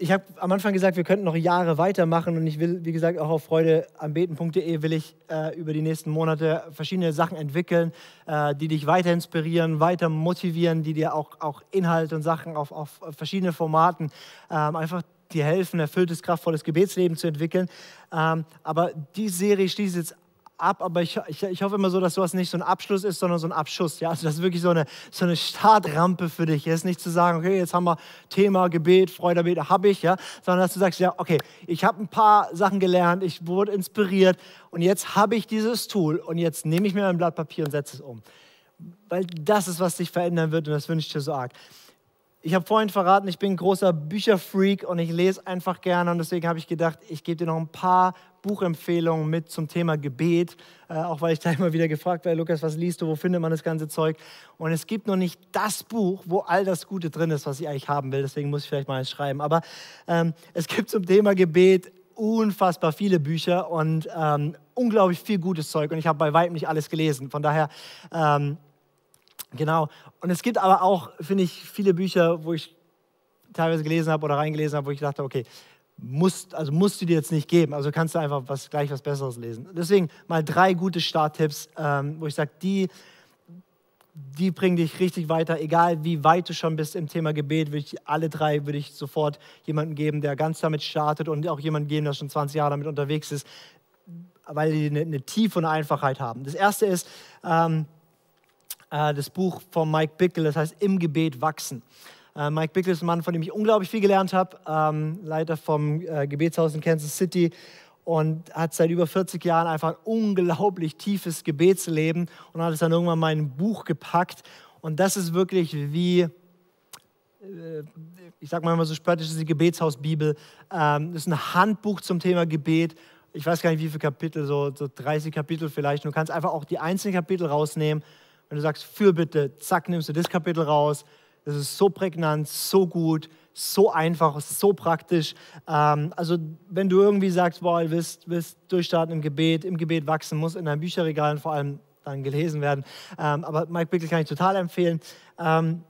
Ich habe am Anfang gesagt, wir könnten noch Jahre weitermachen und ich will, wie gesagt, auch auf freudeambeten.de will ich äh, über die nächsten Monate verschiedene Sachen entwickeln, äh, die dich weiter inspirieren, weiter motivieren, die dir auch, auch Inhalte und Sachen auf, auf verschiedene Formaten ähm, einfach dir helfen, erfülltes, kraftvolles Gebetsleben zu entwickeln. Ähm, aber die Serie schließt jetzt ab, aber ich, ich, ich hoffe immer so, dass sowas nicht so ein Abschluss ist, sondern so ein Abschuss. Ja? Also das ist wirklich so eine, so eine Startrampe für dich ist. Nicht zu sagen, okay, jetzt haben wir Thema Gebet, Freude, Gebet, habe ich, ja, sondern dass du sagst, ja, okay, ich habe ein paar Sachen gelernt, ich wurde inspiriert und jetzt habe ich dieses Tool und jetzt nehme ich mir mein Blatt Papier und setze es um. Weil das ist, was sich verändern wird und das wünsche ich dir so arg ich habe vorhin verraten, ich bin ein großer Bücherfreak und ich lese einfach gerne und deswegen habe ich gedacht, ich gebe dir noch ein paar Buchempfehlungen mit zum Thema Gebet, äh, auch weil ich da immer wieder gefragt werde, Lukas, was liest du, wo findet man das ganze Zeug? Und es gibt noch nicht das Buch, wo all das Gute drin ist, was ich eigentlich haben will, deswegen muss ich vielleicht mal eins schreiben. Aber ähm, es gibt zum Thema Gebet unfassbar viele Bücher und ähm, unglaublich viel gutes Zeug und ich habe bei weitem nicht alles gelesen. Von daher ähm, Genau. Und es gibt aber auch, finde ich, viele Bücher, wo ich teilweise gelesen habe oder reingelesen habe, wo ich dachte, okay, musst, also musst du dir jetzt nicht geben. Also kannst du einfach was, gleich was Besseres lesen. Deswegen mal drei gute Starttipps, ähm, wo ich sage, die, die bringen dich richtig weiter. Egal wie weit du schon bist im Thema Gebet, würde ich alle drei würde ich sofort jemanden geben, der ganz damit startet und auch jemanden geben, der schon 20 Jahre damit unterwegs ist, weil die eine, eine Tiefe und Einfachheit haben. Das erste ist, ähm, äh, das Buch von Mike Bickle, das heißt Im Gebet wachsen. Äh, Mike Bickle ist ein Mann, von dem ich unglaublich viel gelernt habe, ähm, Leiter vom äh, Gebetshaus in Kansas City und hat seit über 40 Jahren einfach ein unglaublich tiefes Gebetsleben und hat es dann irgendwann mal in ein Buch gepackt. Und das ist wirklich wie, äh, ich sage mal immer so spöttisch, ist die Gebetshausbibel. Ähm, das ist ein Handbuch zum Thema Gebet. Ich weiß gar nicht, wie viele Kapitel, so, so 30 Kapitel vielleicht. Du kannst einfach auch die einzelnen Kapitel rausnehmen wenn du sagst, Fürbitte, zack, nimmst du das Kapitel raus. Das ist so prägnant, so gut, so einfach, so praktisch. Ähm, also wenn du irgendwie sagst, boah, du willst, willst durchstarten im Gebet, im Gebet wachsen, muss in deinem Bücherregal vor allem dann gelesen werden. Ähm, aber Mike Bickle kann ich total empfehlen. Ähm,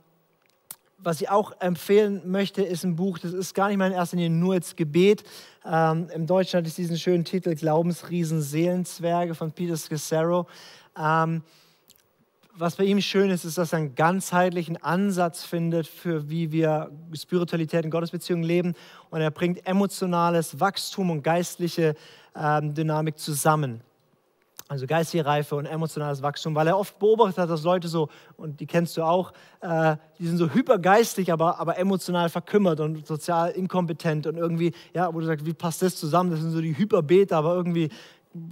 was ich auch empfehlen möchte, ist ein Buch, das ist gar nicht mal in erster Linie nur jetzt Gebet. Ähm, Im Deutschen hat es diesen schönen Titel Glaubensriesen Seelenzwerge von Peter Scassaro. Ähm, was bei ihm schön ist, ist, dass er einen ganzheitlichen Ansatz findet für wie wir Spiritualität in Gottesbeziehungen leben. Und er bringt emotionales Wachstum und geistliche ähm, Dynamik zusammen. Also geistige Reife und emotionales Wachstum, weil er oft beobachtet hat, dass Leute so, und die kennst du auch, äh, die sind so hypergeistig, aber, aber emotional verkümmert und sozial inkompetent und irgendwie, ja, wo du sagst, wie passt das zusammen? Das sind so die Hyperbeter, aber irgendwie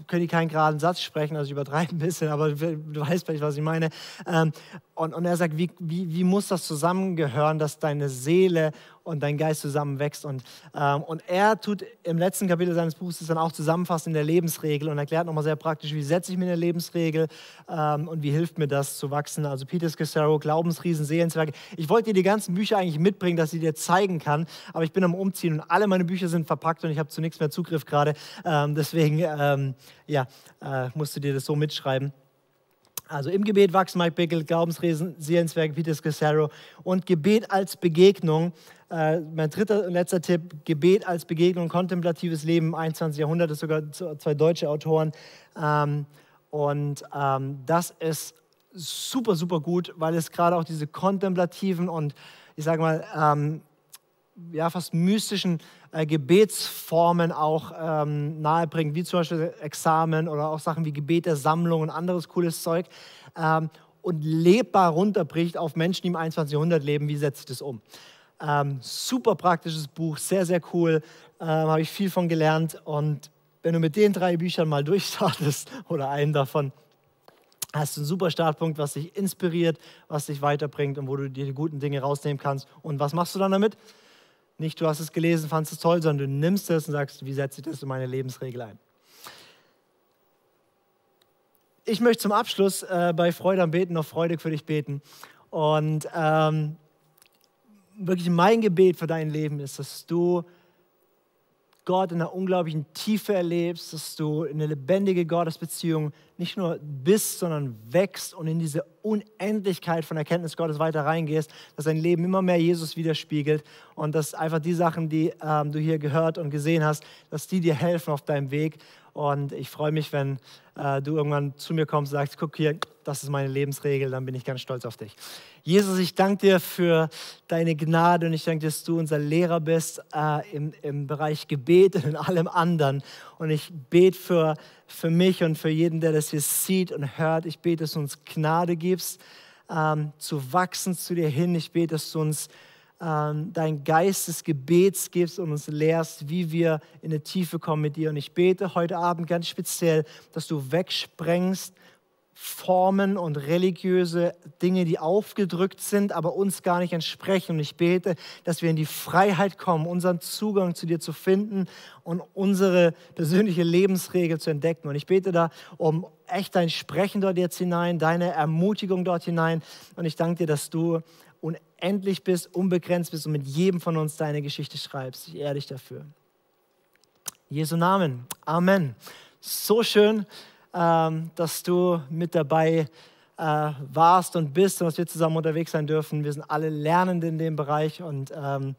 können die keinen geraden Satz sprechen, also ich übertreibe ein bisschen, aber du weißt vielleicht, was ich meine. Ähm, und, und er sagt, wie, wie, wie muss das zusammengehören, dass deine Seele und dein Geist zusammenwächst. Und, ähm, und er tut im letzten Kapitel seines Buches dann auch zusammenfassend in der Lebensregel und erklärt nochmal sehr praktisch, wie setze ich mir eine Lebensregel ähm, und wie hilft mir das zu wachsen. Also Peter Scassaro, Glaubensriesen, Seelenzwerke. Ich wollte dir die ganzen Bücher eigentlich mitbringen, dass ich dir zeigen kann, aber ich bin am Umziehen und alle meine Bücher sind verpackt und ich habe zu nichts mehr Zugriff gerade. Ähm, deswegen ähm, ja, äh, musst du dir das so mitschreiben. Also im Gebet wachsen Mike Bickle, Glaubensriesen, Seelenzwerke, Peter Scassaro und Gebet als Begegnung äh, mein dritter und letzter Tipp, Gebet als Begegnung, kontemplatives Leben im 21. Jahrhundert, das sogar zwei deutsche Autoren. Ähm, und ähm, das ist super, super gut, weil es gerade auch diese kontemplativen und ich sage mal, ähm, ja, fast mystischen äh, Gebetsformen auch ähm, nahebringt, wie zum Beispiel Examen oder auch Sachen wie Gebet der Sammlung und anderes cooles Zeug. Ähm, und lebbar runterbricht auf Menschen, die im 21. Jahrhundert leben, wie ich das um? Ähm, super praktisches Buch, sehr, sehr cool. Ähm, Habe ich viel von gelernt. Und wenn du mit den drei Büchern mal durchstartest oder einen davon, hast du einen super Startpunkt, was dich inspiriert, was dich weiterbringt und wo du dir die guten Dinge rausnehmen kannst. Und was machst du dann damit? Nicht, du hast es gelesen, fandest es toll, sondern du nimmst es und sagst, wie setze ich das in meine Lebensregel ein? Ich möchte zum Abschluss äh, bei Freude am Beten noch freudig für dich beten. Und ähm, wirklich mein Gebet für dein Leben ist, dass du Gott in einer unglaublichen Tiefe erlebst, dass du in eine lebendige Gottesbeziehung nicht nur bist, sondern wächst und in diese Unendlichkeit von Erkenntnis Gottes weiter reingehst, dass dein Leben immer mehr Jesus widerspiegelt und dass einfach die Sachen, die ähm, du hier gehört und gesehen hast, dass die dir helfen auf deinem Weg Und ich freue mich, wenn äh, du irgendwann zu mir kommst und sagst, guck hier, das ist meine Lebensregel, dann bin ich ganz stolz auf dich. Jesus, ich danke dir für deine Gnade und ich danke dir, dass du unser Lehrer bist äh, im, im Bereich Gebet und in allem anderen. Und ich bete für, für mich und für jeden, der das hier sieht und hört. Ich bete, dass du uns Gnade gibst, ähm, zu wachsen zu dir hin. Ich bete, dass du uns ähm, dein Geist des Gebets gibst und uns lehrst, wie wir in die Tiefe kommen mit dir. Und ich bete heute Abend ganz speziell, dass du wegsprengst Formen und religiöse Dinge, die aufgedrückt sind, aber uns gar nicht entsprechen. Und ich bete, dass wir in die Freiheit kommen, unseren Zugang zu dir zu finden und unsere persönliche Lebensregel zu entdecken. Und ich bete da um echt dein Sprechen dort jetzt hinein, deine Ermutigung dort hinein. Und ich danke dir, dass du unendlich bist, unbegrenzt bist und mit jedem von uns deine Geschichte schreibst. Ich ehre dich dafür. Jesu Namen. Amen. So schön, ähm, dass du mit dabei äh, warst und bist und dass wir zusammen unterwegs sein dürfen. Wir sind alle Lernende in dem Bereich und ähm,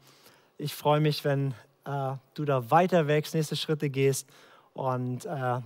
ich freue mich, wenn äh, du da weiter wächst, nächste Schritte gehst und äh,